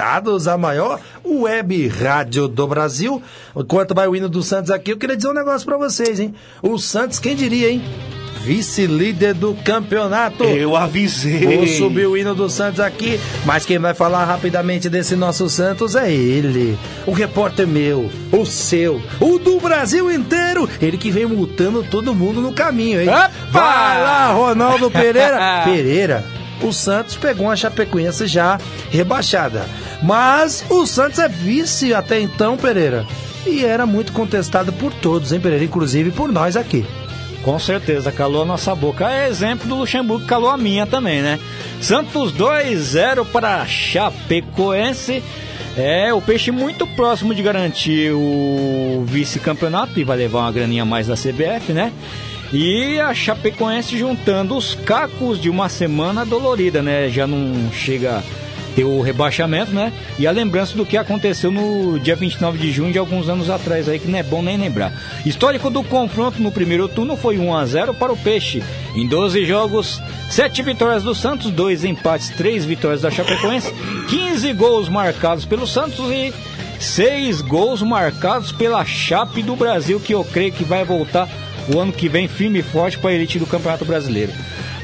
Conectados, a maior web rádio do Brasil. Enquanto vai o hino do Santos aqui, eu queria dizer um negócio pra vocês, hein? O Santos, quem diria, hein? Vice-líder do campeonato. Eu avisei. Vou subir o hino do Santos aqui, mas quem vai falar rapidamente desse nosso Santos é ele. O repórter meu, o seu, o do Brasil inteiro. Ele que vem multando todo mundo no caminho, hein? Opa! Vai lá, Ronaldo Pereira. Pereira, o Santos pegou uma Chapecoense já rebaixada. Mas o Santos é vice até então, Pereira. E era muito contestado por todos, hein, Pereira? Inclusive por nós aqui. Com certeza, calou a nossa boca. É exemplo do Luxemburgo, calou a minha também, né? Santos 2-0 para Chapecoense. É, o Peixe muito próximo de garantir o vice-campeonato e vai levar uma graninha mais da CBF, né? E a Chapecoense juntando os cacos de uma semana dolorida, né? Já não chega ter o rebaixamento, né? E a lembrança do que aconteceu no dia 29 de junho de alguns anos atrás aí, que não é bom nem lembrar. Histórico do confronto no primeiro turno foi 1 a 0 para o Peixe. Em 12 jogos, 7 vitórias do Santos, 2 empates, 3 vitórias da Chapecoense, 15 gols marcados pelo Santos e 6 gols marcados pela Chape do Brasil, que eu creio que vai voltar o ano que vem firme e forte para a elite do Campeonato Brasileiro.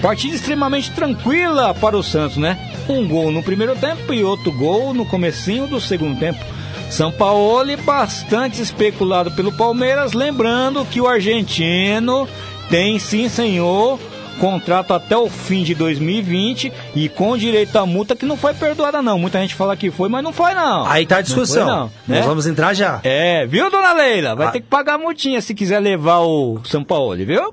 Partida extremamente tranquila para o Santos, né? Um gol no primeiro tempo e outro gol no comecinho do segundo tempo. São Paulo bastante especulado pelo Palmeiras, lembrando que o argentino tem sim, senhor, contrato até o fim de 2020 e com direito à multa que não foi perdoada não. Muita gente fala que foi, mas não foi não. Aí tá a Não discussão. foi, não, né? Nós vamos entrar já. É, viu, dona Leila? Vai Ah. ter que pagar a multinha se quiser levar o São Paulo, viu?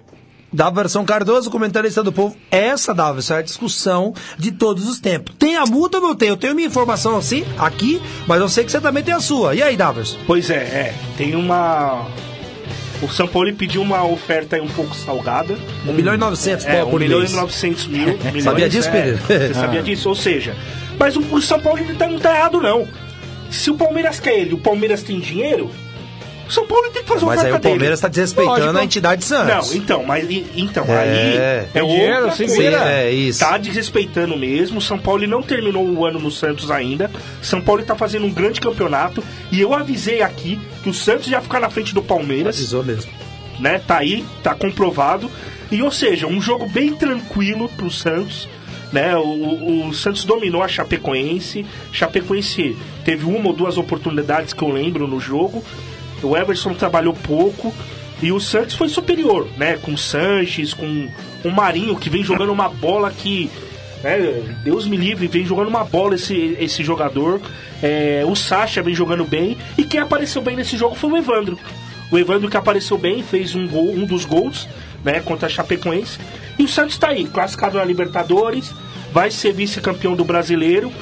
Da versão Cardoso, comentarista do povo, essa da é a discussão de todos os tempos. Tem a multa ou não tem? Eu tenho minha informação assim, aqui, mas eu sei que você também tem a sua. E aí, Davers? Pois é, é. Tem uma. O São Paulo pediu uma oferta um pouco salgada. 1 milhão e 900 É, pau 1 por milhão mês. e 900 mil. milhões, Sabia disso, é. Pereira? Você sabia disso? Ou seja, mas o, o São Paulo não tá, não tá errado, não. Se o Palmeiras quer ele, o Palmeiras tem dinheiro, o São Paulo tem que fazer uma Mas aí o Palmeiras está desrespeitando Lógico. a entidade Santos. Não, então, mas então, É. aí é dinheiro, outra coisa. É, isso. Tá desrespeitando mesmo. São Paulo não terminou o ano no Santos ainda. São Paulo está fazendo um grande campeonato. E eu avisei aqui que o Santos ia ficar na frente do Palmeiras Avisou mesmo. né? Tá aí, tá comprovado. E ou seja, um jogo bem tranquilo pro Santos. Né? O, o- o Santos dominou a Chapecoense. Chapecoense teve uma ou duas oportunidades que eu lembro no jogo. O Everson trabalhou pouco. E o Santos foi superior, né? Com o Sanches, com o Marinho, que vem jogando uma bola que. né, Deus me livre, vem jogando uma bola esse, esse jogador. É, o Sacha vem jogando bem. E quem apareceu bem nesse jogo foi o Evandro. O Evandro que apareceu bem, fez um, gol, um dos gols, né, contra a Chapecoense. E o Santos está aí, classificado na Libertadores, vai ser vice-campeão do brasileiro.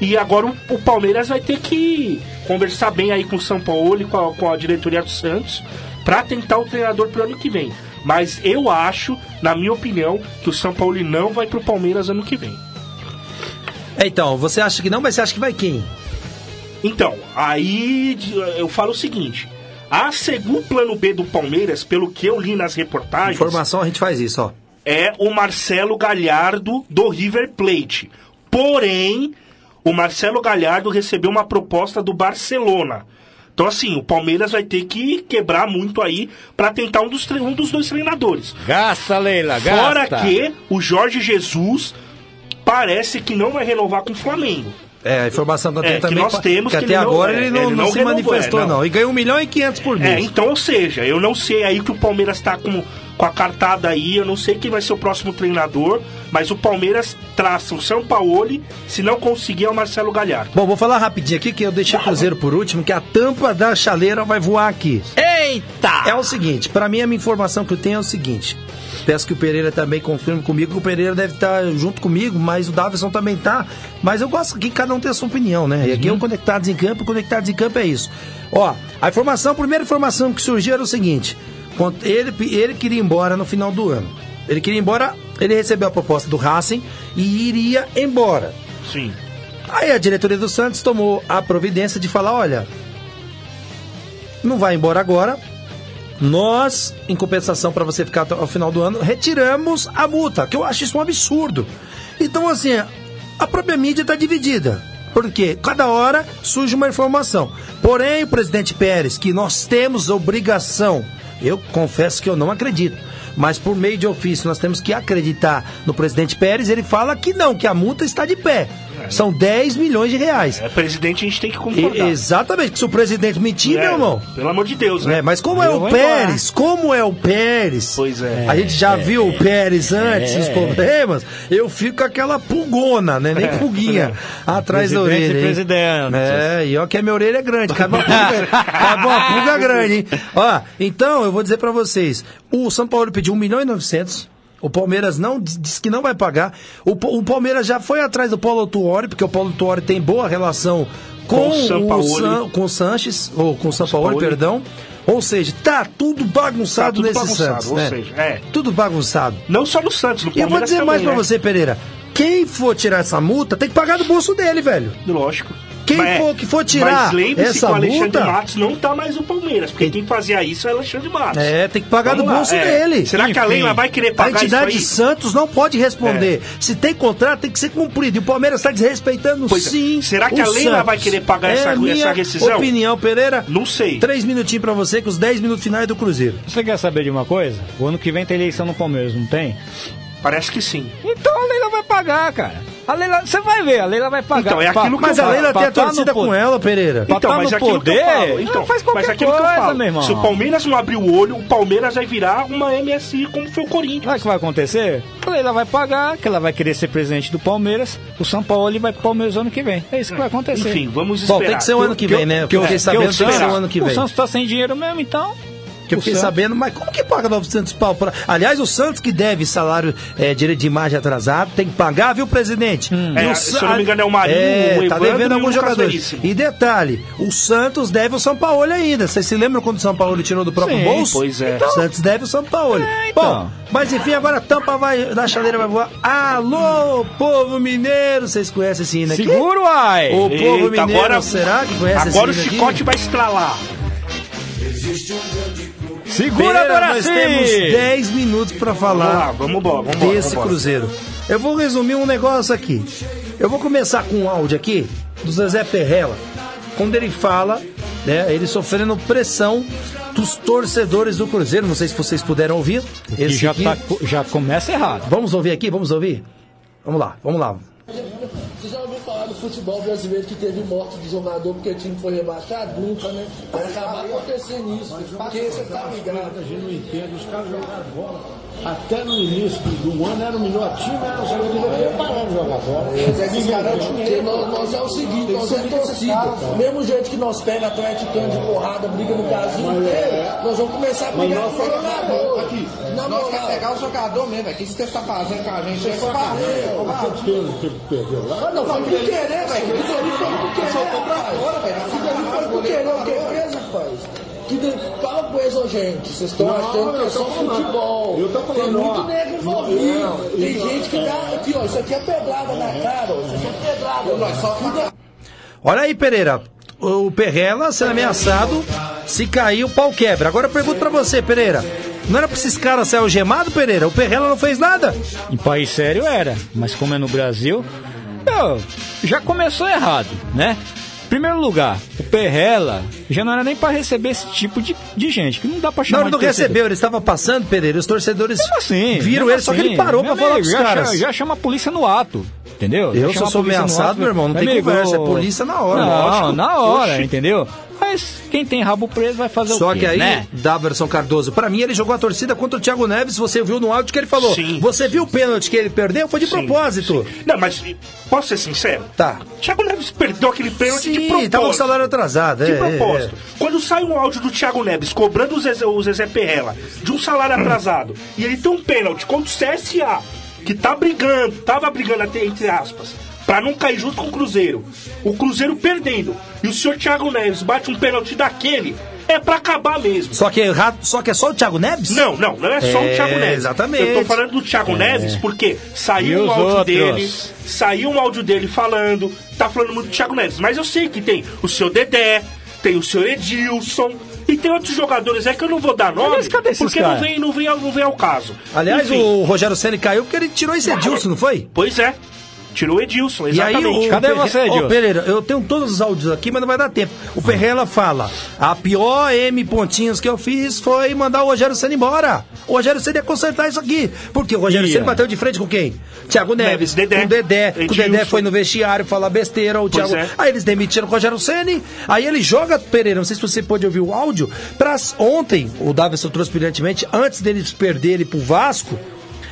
E agora o, o Palmeiras vai ter que conversar bem aí com o São Paulo e com a, com a diretoria do Santos para tentar o treinador pro ano que vem. Mas eu acho, na minha opinião, que o São Paulo não vai pro Palmeiras ano que vem. É, Então, você acha que não, mas você acha que vai quem? Então, aí eu falo o seguinte: a segundo plano B do Palmeiras, pelo que eu li nas reportagens, Informação, a gente faz isso, ó. é o Marcelo Galhardo do River Plate. Porém, o Marcelo Galhardo recebeu uma proposta do Barcelona. Então, assim, o Palmeiras vai ter que quebrar muito aí para tentar um dos, um dos dois treinadores. Gasta, Leila, gasta. Fora que o Jorge Jesus parece que não vai renovar com o Flamengo. É, a informação que eu tenho É, que também. nós temos que que até ele não- agora é, ele não, ele não não se renovou, manifestou, é, não. não. E ganhou um milhão e quinhentos por mês. É, então, ou seja, eu não sei aí que o Palmeiras tá com, com a cartada aí, eu não sei quem vai ser o próximo treinador, mas o Palmeiras traça o São Paulo, se não conseguir é o Marcelo Galhardo. Bom, vou falar rapidinho aqui que eu deixei o Cruzeiro por último, que a tampa da chaleira vai voar aqui. Eita! É o seguinte, pra mim a minha informação que eu tenho é o seguinte. Peço que o Pereira também confirme comigo, que o Pereira deve estar junto comigo, mas o Davison também tá. Mas eu gosto que cada um tenha a sua opinião, né? E aqui é o Conectados em Campo, o Conectados em Campo é isso. Ó, a informação, a primeira informação que surgiu era o seguinte: ele, ele queria ir embora no final do ano. Ele queria ir embora, ele recebeu a proposta do Racing e iria embora. Sim. Aí a diretoria do Santos tomou a providência de falar: olha, não vai embora agora. Nós, em compensação para você ficar até o final do ano, retiramos a multa, que eu acho isso um absurdo. Então, assim, a própria mídia está dividida. Porque cada hora surge uma informação. Porém, o presidente Pérez, que nós temos obrigação, eu confesso que eu não acredito, mas por meio de ofício nós temos que acreditar no presidente Pérez, ele fala que não, que a multa está de pé. São 10 milhões de reais. É, presidente, a gente tem que E- concordar. exatamente, que se o presidente mentir, É, meu irmão. Pelo amor de Deus, né? É, mas como é Eu o vou Pérez, como é o Pérez, Pois é. a gente já viu o Pérez antes, é. os problemas, eu fico com aquela pulgona, né? Nem pulguinha atrás da Presidente orelha. e hein? presidente. É, e ó que a minha orelha é grande, cabe uma pulga, cabe uma pulga grande, hein? Ó, então eu vou dizer pra vocês, o São Paulo pediu 1 milhão e 900, o Palmeiras não disse que não vai pagar. O, o Palmeiras já foi atrás do Paulo Tuori, porque o Paulo Tuori tem boa relação com, Com o Sampaoli. San- com o Sanches, ou com o Sampaoli, perdão. Ou seja, tá tudo bagunçado Tá tudo nesse bagunçado, Santos, ou né? seja, é. Tudo bagunçado. Não só no Santos, no E eu Palmeiras vou dizer também, mais pra né? você, Pereira. Quem for tirar essa multa tem que pagar do bolso dele, velho. Lógico. Quem Mas- for- que for tirar Mas lembre-se essa que o Alexandre multa- Matos não tá mais no Palmeiras, porque quem fazia isso é o Alexandre Matos. É, tem que pagar Vamos do lá, bolso é. dele. Será que a Enfim, Leila vai querer A pagar isso entidade aí? É. Santos não pode responder. Se tem contrato, tem que ser cumprido. E o Palmeiras está desrespeitando Pois é. sim. Será que o a Leila Santos. vai querer pagar é essa- a minha essa rescisão? opinião, Pereira. Não sei. Três minutinhos pra você, com os dez minutos finais do Cruzeiro. Você quer saber de uma coisa? O ano que vem tem eleição no Palmeiras, não tem? Parece que sim. Então a Leila vai pagar, cara. A Leila, você vai ver, a Leila vai pagar. Então, é aquilo que Mas eu a. Leila tem a Pra torcida com ela, Pereira. Então, tá mas no aquilo que eu poder, falo. Então, ela faz qualquer mas aquilo que eu coisa, falo. meu irmão. Se o Palmeiras não abrir o olho, o Palmeiras vai virar uma MSI como foi o Corinthians. Sabe o que vai acontecer? A Leila vai pagar, que ela vai querer ser presidente do Palmeiras. O São Paulo ele vai pro Palmeiras ano que vem. É isso que vai acontecer. Enfim, vamos esperar. Bom, tem que ser o ano que vem, né? Que eu, fiquei que sabendo que que ser o ano que O vem. Santos tá sem dinheiro mesmo, então. Que eu O fiquei Santos- sabendo, mas como que paga 900 pau? Pra... Aliás, o Santos que deve salário é, direito de imagem atrasado, tem que pagar, viu, presidente? E É, o se eu não me engano, é o Marinho, é, o tá devendo o alguns jogadores. E detalhe, o Santos deve o São Paulo ainda. Vocês se lembram quando o São Paulo tirou do próprio Sim, bolso? pois é. O Santos deve o São Paulo. É, então. Bom, mas enfim, agora a tampa vai, da chaleira vai voar. Alô, povo mineiro! Vocês conhecem esse hino aqui? Seguro, uai! O povo Eita, mineiro, agora- será que conhece Agora o esse hino aqui? chicote vai estralar. Segura, Pereira, nós temos 10 minutos Vamos falar lá, vamos embora, vamos embora. desse vamos. Cruzeiro. Eu vou resumir um negócio aqui. Eu vou começar com um áudio aqui do Zezé Perrella, quando ele fala, né, ele sofrendo pressão dos torcedores do Cruzeiro. Não sei se vocês puderam ouvir. E Esse já, tá, já começa errado. Vamos ouvir aqui? Vamos ouvir? Vamos lá, vamos lá. Falar do futebol brasileiro que teve morte de jogador porque o time foi rebaixado? Nunca, né? Vai acabar acontecendo isso. Porque você tá ligado. A gente não entende, os caras jogaram bola. Até no início do, ano era o melhor time, era o segundo time, pararam de jogar bola. Mas esses caras, nós, nós é o seguinte, nós é torcida. Mesmo jeito que nós pega atleticano de porrada, briga no Brasil inteiro, nós vamos começar a brigar com o jogador. Aqui, Na Nós quer moral. pegar o jogador mesmo, é que isso que você tá fazendo com a gente. É Quanto tempo que perdeu lá? Não, foi por querer, velho. Isso ali foi por querer, rapaz. Isso ali foi por querer, o que fez, rapaz? Que de... Fala com eles, ô, gente. Vocês estão Não, achando que eu é só falando. futebol. Eu tô falando, Tem muito ó. negro Não, envolvido. Tem não, gente que dá. Aqui, ó. Isso aqui é pedrada na cara, ó. Isso aqui é pedrada. Nós só fica. Olha aí, Pereira. O Perrella sendo ameaçado, se cair, o pau quebra. Agora eu pergunto pra você, Pereira. Não era pra esses caras ser algemados, Pereira? O Perrella não fez nada. Em país sério era, mas como é no Brasil, meu, já começou errado, né? Primeiro lugar, o Perrella já não era nem pra receber esse tipo de, de gente, que não dá pra Não, chamar ele não torcedor. recebeu, ele estava passando, Pereira. Os torcedores Mesmo assim, viram ele, só que ele assim, parou pra falar com os já caras. chama- Já chama a polícia no ato. Entendeu? Eu, Chama se eu a sou ameaçado, WhatsApp, meu irmão, não tem amigo, conversa, é polícia na hora, Não, lógico. na hora, entendeu? Mas quem tem rabo preso vai fazer Só o quê, que aí, né? Daverson Cardoso, pra mim ele jogou a torcida contra o Thiago Neves, você viu no áudio que ele falou. Sim. Você viu o pênalti que ele perdeu? Foi de Sim, propósito. Não, mas posso ser sincero? Tá. Thiago Neves perdeu aquele pênalti de Sim, propósito. tava com o salário atrasado. De é, propósito. é, Quando sai um áudio do Thiago Neves cobrando o Zezé, o Zezé Perrela de um salário atrasado e ele tem um pênalti contra o CSA, que tá brigando, tava brigando até entre aspas, pra não cair junto com o Cruzeiro. O Cruzeiro perdendo. E o senhor Thiago Neves bate um pênalti daquele, é pra acabar mesmo. Só que, é errado- só que é só o Thiago Neves? Não, não, não é só É, o Thiago Neves. exatamente. Eu tô falando do Thiago Neves porque saiu um áudio outros? dele, saiu um áudio dele falando, tá falando muito do Thiago Neves, mas eu sei que tem o seu Dedé, tem o seu Edilson e tem outros jogadores aí que eu não vou dar nome, Mas cadê esses porque não vem, não, vem, ao- não vem ao caso. Aliás, Enfim, o Rogério Senna caiu porque ele tirou esse Edilson, não foi? Pois é. Tirou o Edilson, E aí, exatamente. o Cadê Perre- você, Ô, Edilson? Pereira, eu tenho todos os áudios aqui, mas não vai dar tempo. O Perrela fala: a pior M pontinhos que eu fiz foi mandar o Rogério Senna embora. O Rogério Senna ia consertar isso aqui. Porque o Rogério. Senna bateu de frente com quem? Thiago Neves, Dedé, com o Dedé. O Dedé foi no vestiário falar besteira. O Thiago... é. Aí eles demitiram o Rogério Senna. Aí ele joga, Pereira, não sei se você pode ouvir o áudio, pra ontem, o Davidson trouxe brilhantemente, antes deles perderem pro Vasco.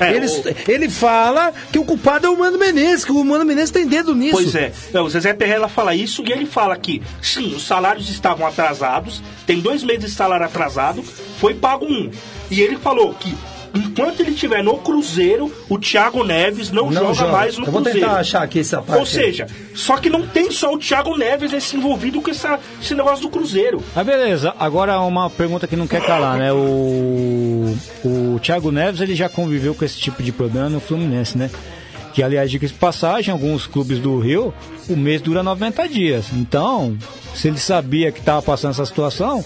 É, ele, o- ele fala que o culpado é o Mano Menezes, que o Mano Menezes tem dedo nisso. Pois é. É, o Zezé Perrela fala isso e ele fala que, sim, os salários estavam atrasados, tem dois meses de salário atrasado, foi pago um. E ele falou que, enquanto ele estiver no Cruzeiro, o Thiago Neves não, Não joga, joga. mais no Eu vou Cruzeiro. tentar achar aqui essa parte Ou seja, só que não tem só o Thiago Neves nesse envolvido com essa, esse negócio do Cruzeiro. Ah, beleza. Agora uma pergunta que não quer calar, né? O, o Thiago Neves, ele já conviveu com esse tipo de problema no Fluminense, né? Que, aliás, diga de passagem, alguns clubes do Rio, o mês dura 90 dias. Então, se ele sabia que estava passando essa situação,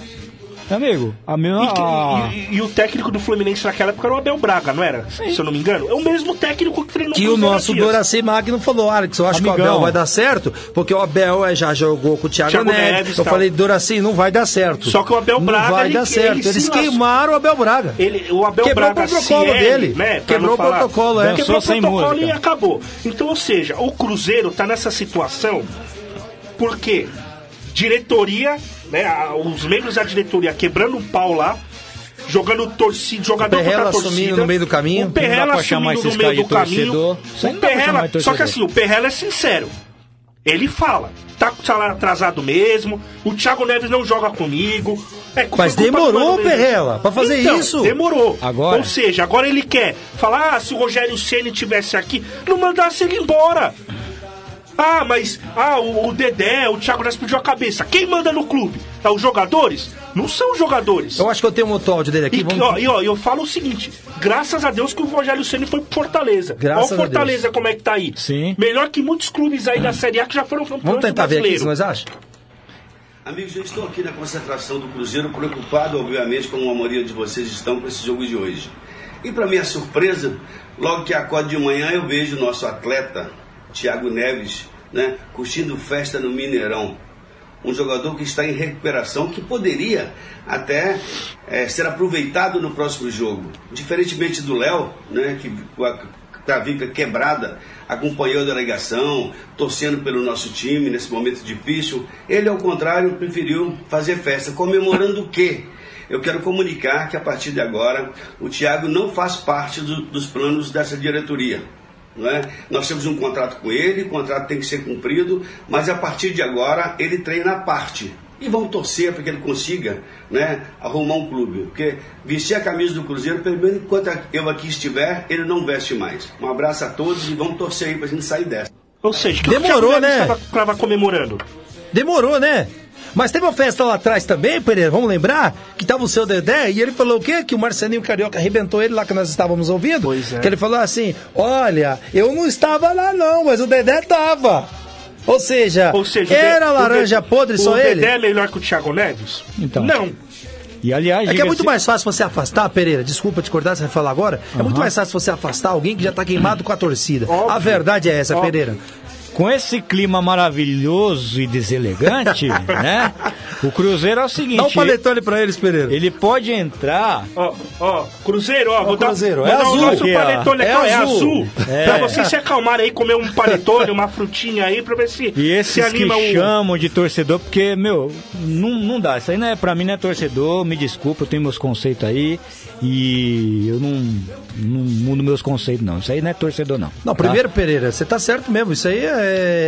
amigo, a mesma... E, que- a- e- e o técnico do Fluminense naquela época era o Abel Braga, não era? Se eu não me engano. É o mesmo técnico que treinou Que o nosso Dias. Doraci Magno falou, Alex, eu acho que o Amigão. Abel vai dar certo, porque o Abel eh, já jogou com o Thiago, Thiago Neves. Neves, eu tal. falei, Doraci, não vai dar certo. Só que o Abel Braga, Não vai ele- dar ele certo. se Eles queimaram o Abel Braga. Ele, o Abel Quebrou Braga o protocolo dele. Né, Quebrou o protocolo, é. Quebrou o protocolo e acabou. Então, ou seja, o Cruzeiro tá nessa situação porque diretoria, né, os membros da diretoria quebrando o pau lá, jogando torcida, jogador Perrela contra torcida. assumindo no meio do caminho. O Perrela assumindo no meio do caminho. O Perrela, só que assim, o Perrela é sincero. Ele fala, tá com o salário atrasado mesmo, o Thiago Neves não joga comigo. É, Mas demorou. Perrela, pra fazer Então, isso. Demorou. Agora- Ou seja, agora ele quer falar, ah, se o Rogério Ceni tivesse aqui, não mandasse ele embora. Ah, mas ah, o, o Dedé, o Thiago Neves pediu a cabeça. Quem manda no clube? Tá, os jogadores? Não são os jogadores. Eu acho que eu tenho um outro áudio dele aqui. E, vamos- ó, e ó, eu falo o seguinte: graças a Deus que o Rogério Ceni foi pro Fortaleza. Graças Olha o a Fortaleza como é que tá aí. Sim. Melhor que muitos clubes aí da Série A que já foram campeões Vamos tentar ver aqui, se nós acham? Amigos, eu estou aqui na concentração do Cruzeiro, preocupado, obviamente, como a maioria de vocês estão com esse jogo de hoje. E para minha surpresa, logo que acordo de manhã, eu vejo o nosso atleta, Thiago Neves, né, curtindo festa no Mineirão. Um jogador que está em recuperação, que poderia até eh, ser aproveitado no próximo jogo. Diferentemente do Léo, né, que com a quebrada, acompanhou a delegação, torcendo pelo nosso time nesse momento difícil. Ele, ao contrário, preferiu fazer festa, comemorando o quê? Eu quero comunicar que a partir de agora o Thiago não faz parte do- dos planos dessa diretoria. Não é? Nós temos um contrato com ele, o contrato tem que ser cumprido, mas a partir de agora ele treina à parte. E vamos torcer para que ele consiga né, arrumar um clube. Porque vestir a camisa do Cruzeiro, pelo menos enquanto eu aqui estiver, ele não veste mais. Um abraço a todos e vamos torcer aí para a gente sair dessa. Ou seja, que Demorou, né? Tava, tava comemorando. Demorou, né? Mas teve uma festa lá atrás também, Pereira, vamos lembrar? Que tava o seu Dedé e ele falou o quê? Que o Marcelinho Carioca arrebentou ele lá que nós estávamos ouvindo. Pois é. Que ele falou assim: olha, eu não estava lá não, mas o Dedé tava. Ou seja, Ou seja, o era o laranja De- podre só o ele? Dedé é melhor que o Thiago Neves? Então. Não. E aliás, É que é muito mais fácil você afastar, Pereira, desculpa te cortar, você vai falar agora. É muito mais fácil você afastar alguém que já tá queimado com a torcida. Óbvio. A verdade é essa, Óbvio. Pereira. Com esse clima maravilhoso e deselegante, né? O Cruzeiro é o seguinte. Dá um paletone pra eles, Pereira. Ele pode entrar. Ó, ó, Cruzeiro, ó, vou dar, Cruzeiro, vou é dar azul. o nosso Aqui, ó. panetone É aqui, ó, é azul. azul. É. Pra vocês se acalmarem aí, comer um panetone, uma frutinha aí, pra ver se E se esses que anima o... chamam de torcedor, porque, meu, não, não dá. Isso aí não é, pra mim não é torcedor, me desculpa, eu tenho meus conceitos aí. E eu não, não mudo meus conceitos, não. Isso aí não é torcedor, não. Não, tá? primeiro, Pereira, você tá certo mesmo. Isso aí é.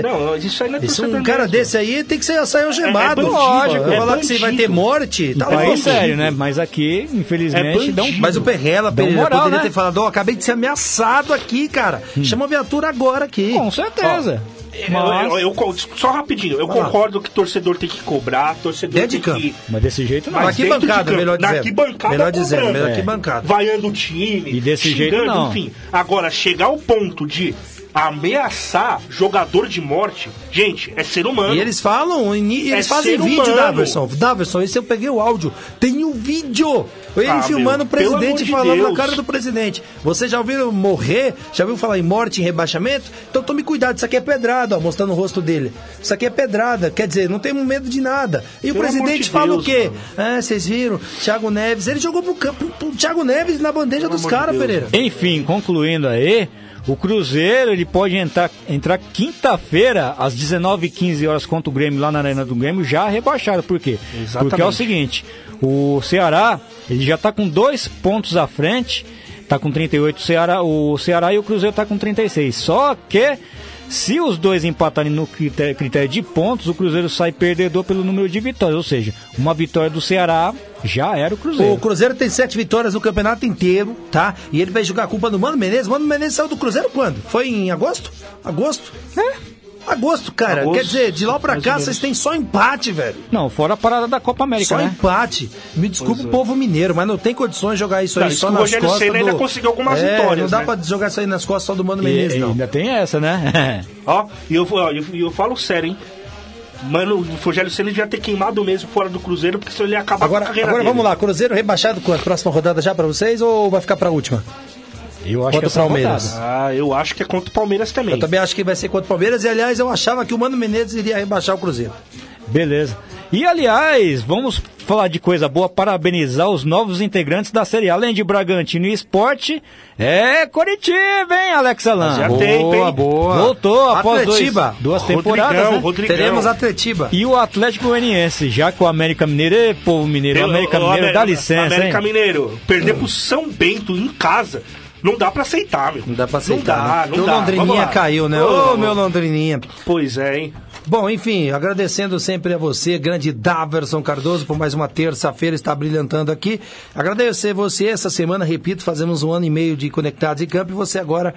Não, isso aí não é Isso, um cara mesmo. desse aí tem que ser, sair algemado. É- é bandido, Lógico. é falar que você vai ter morte, tá Então é louco. sério, né? Mas aqui, infelizmente, É dá um. Mas o Perrela, Pereira, moral, poderia né? ter falado, ó, acabei de ser ameaçado aqui, cara. Chama a viatura agora aqui. Com certeza. Eu- Mas, eu- eu- eu- só rapidinho, eu lá. concordo que torcedor tem que cobrar, torcedor Dentro de tem campo. que... mas desse jeito não. Mas aqui de bancada, melhor na dizendo. arquibancada Melhor dizendo, cobrando. melhor É. arquibancada. Vaiando o time, E desse jeito, xingando, não. enfim. Agora, chegar ao ponto de ameaçar jogador de morte, gente, é ser humano. E eles falam, e eles É fazem vídeo, humano. Daverson. Daverson, esse eu peguei o áudio. Tem um vídeo. Ele Ah, filmando meu, o presidente de falando na Deus. cara do presidente. Você já ouviu morrer? Já ouviu falar em morte, em rebaixamento? Então tome cuidado, isso aqui é pedrada, ó, mostrando o rosto dele. Isso aqui é pedrada, quer dizer, não temos medo de nada. E o Pelo amor presidente de fala Deus, o quê? mano. Ah, vocês viram? Thiago Neves, ele jogou pro campo, pro Thiago Neves na bandeja Pelo dos de caras, Deus, Pereira. Enfim, concluindo aí, o Cruzeiro ele pode entrar, entrar quinta-feira às 19h15 horas contra o Grêmio lá na Arena do Grêmio já rebaixado. Por quê? Exatamente. Porque é o seguinte, o Ceará ele já está com dois pontos à frente, está com 38 o Ceará, o Ceará e o Cruzeiro está com 36. Só que se os dois empatarem no critério, critério de pontos, o Cruzeiro sai perdedor pelo número de vitórias. Ou seja, uma vitória do Ceará já era o Cruzeiro. O Cruzeiro tem sete vitórias no campeonato inteiro, tá? E ele vai jogar a culpa do Mano Menezes. Mano Menezes saiu do Cruzeiro quando? Foi em agosto? Agosto? É. Agosto, cara. Agosto, Quer dizer, de lá pra cá vocês têm só empate, velho. Não, fora a parada da Copa América, Só né? empate. Me desculpa o povo mineiro, mas não tem condições de jogar isso Não, aí isso só nas Rogério costas Ceni do... ainda conseguiu algumas é, vitórias, Não dá né? pra jogar isso aí nas costas só do Mano E, Menezes, e não. ainda tem essa, né? Ó, e eu, ó, eu, eu falo sério, hein? Mano, o Rogério Ceni devia ter queimado mesmo fora do Cruzeiro, porque senão ele ia acabar Agora, com a carreira agora dele. vamos lá, Cruzeiro rebaixado quanto? Próxima rodada já pra vocês ou vai ficar pra última? Eu acho Contra que essa o Palmeiras. Ah, eu acho que é contra o Palmeiras também. Eu também acho que vai ser contra o Palmeiras e, aliás, eu achava que o Mano Menezes iria rebaixar o Cruzeiro. Beleza. E aliás, vamos falar de coisa boa, parabenizar os novos integrantes da série. A. Além de Bragantino e Esporte, é Coritiba, hein, Alex Alan? Fazia Boa, boa. Voltou após dois, Atletiba. duas Rodrigão, temporadas, né? Rodrigão. Teremos Atletiba. E o Atlético Goianiense, já que o América Mineiro, Ê, povo mineiro, o Pelo- América Mineiro, América- dá licença, América hein? Mineiro, perder pro São Bento em casa, não dá pra aceitar, meu. Não dá pra aceitar. Não dá, né? não dá. Londrininha caiu, né? Ô, Ô, meu Londrininha. Pois é, hein? Bom, enfim, agradecendo sempre a você, grande Daverson Cardoso, por mais uma terça-feira estar brilhantando aqui. Agradecer você, essa semana, repito, fazemos um ano e meio de Conectados em Campo e você agora,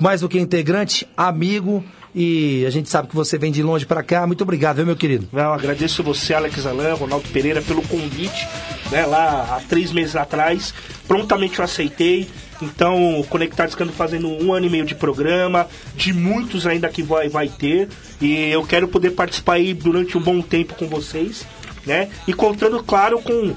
mais do que integrante, amigo, e a gente sabe que você vem de longe para cá. Muito obrigado, viu, meu querido? Não, agradeço você, Alex Alan, Ronaldo Pereira, pelo convite, né, lá há três meses atrás. Prontamente eu aceitei. Então, Conectados que ando fazendo um ano e meio de programa, de muitos ainda que vai, vai ter. E eu quero poder participar aí durante um bom tempo com vocês, né? E contando, claro, com,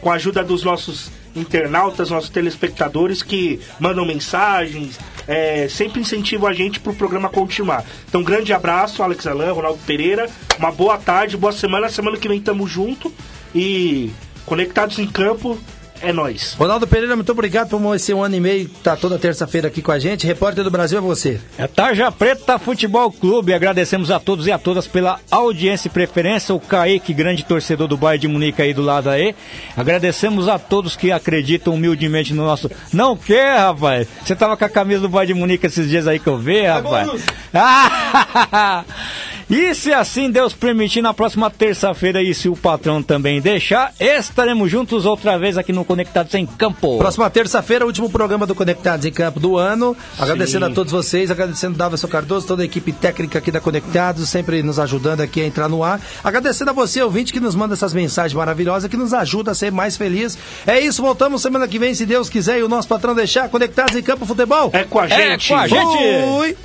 com a ajuda dos nossos internautas, nossos telespectadores que mandam mensagens, é, sempre incentivam a gente para o programa continuar. Então, grande abraço, Alex Alan, Ronaldo Pereira, uma boa tarde, boa semana, semana que vem tamo junto e conectados em campo, é nós. Ronaldo Pereira, muito obrigado por esse um ano e meio, tá toda terça-feira aqui com a gente. Repórter do Brasil é você. É Tarja Preta Futebol Clube. Agradecemos a todos e a todas pela audiência e preferência. O Kaique, grande torcedor do Bayern de Munique aí do lado aí. Agradecemos a todos que acreditam humildemente no nosso. Não quer, rapaz? Você tava com a camisa do Bayern de Munique esses dias aí que eu vi, rapaz. Ah! E se assim Deus permitir, na próxima terça-feira, e se o patrão também deixar, estaremos juntos outra vez aqui no Conectados em Campo. Próxima terça-feira, último programa do Conectados em Campo do ano. Agradecendo Sim. a todos vocês, agradecendo Davidson Cardoso, toda a equipe técnica aqui da Conectados, sempre nos ajudando aqui a entrar no ar. Agradecendo a você, ouvinte, que nos manda essas mensagens maravilhosas, que nos ajuda a ser mais feliz. É isso, voltamos semana que vem, se Deus quiser, e o nosso patrão deixar. Conectados em Campo Futebol. É com a É gente. com a gente. Fui.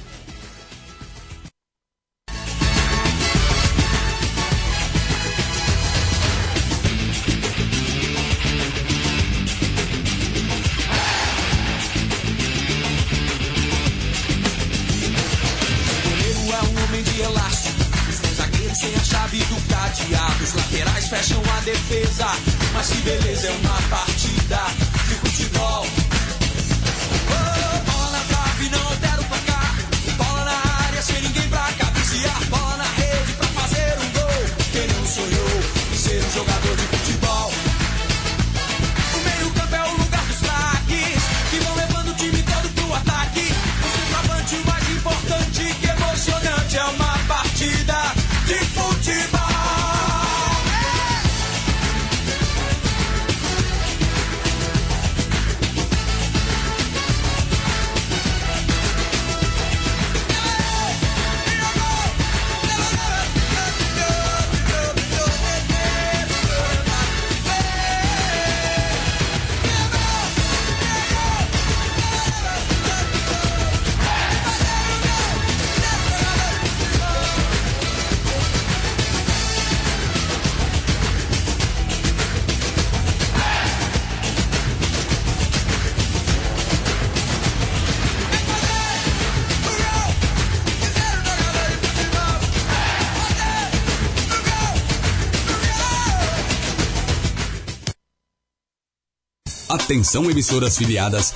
Atenção emissoras filiadas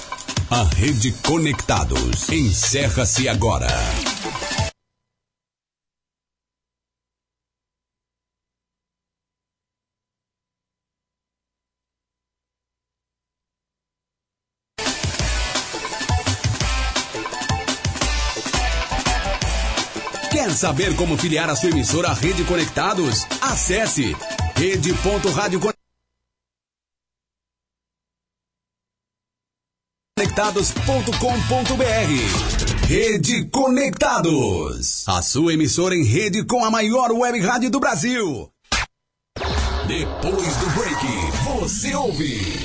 à Rede Conectados. Encerra-se agora. Quer saber como filiar a sua emissora à Rede Conectados? Acesse rede.radio conectados.com.br. Rede Conectados. A sua emissora em rede com a maior web rádio do Brasil. Depois do break, você ouve.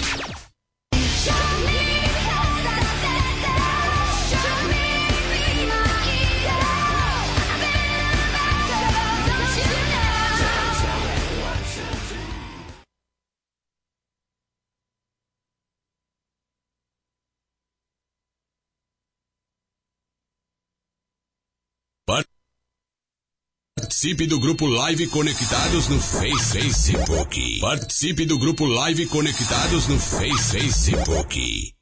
Participe do grupo Live Conectados no Face- Facebook. Participe do grupo Live Conectados no Face- Facebook.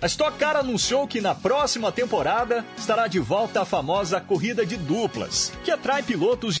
A Stock Car anunciou que na próxima temporada estará de volta a famosa corrida de duplas, que atrai pilotos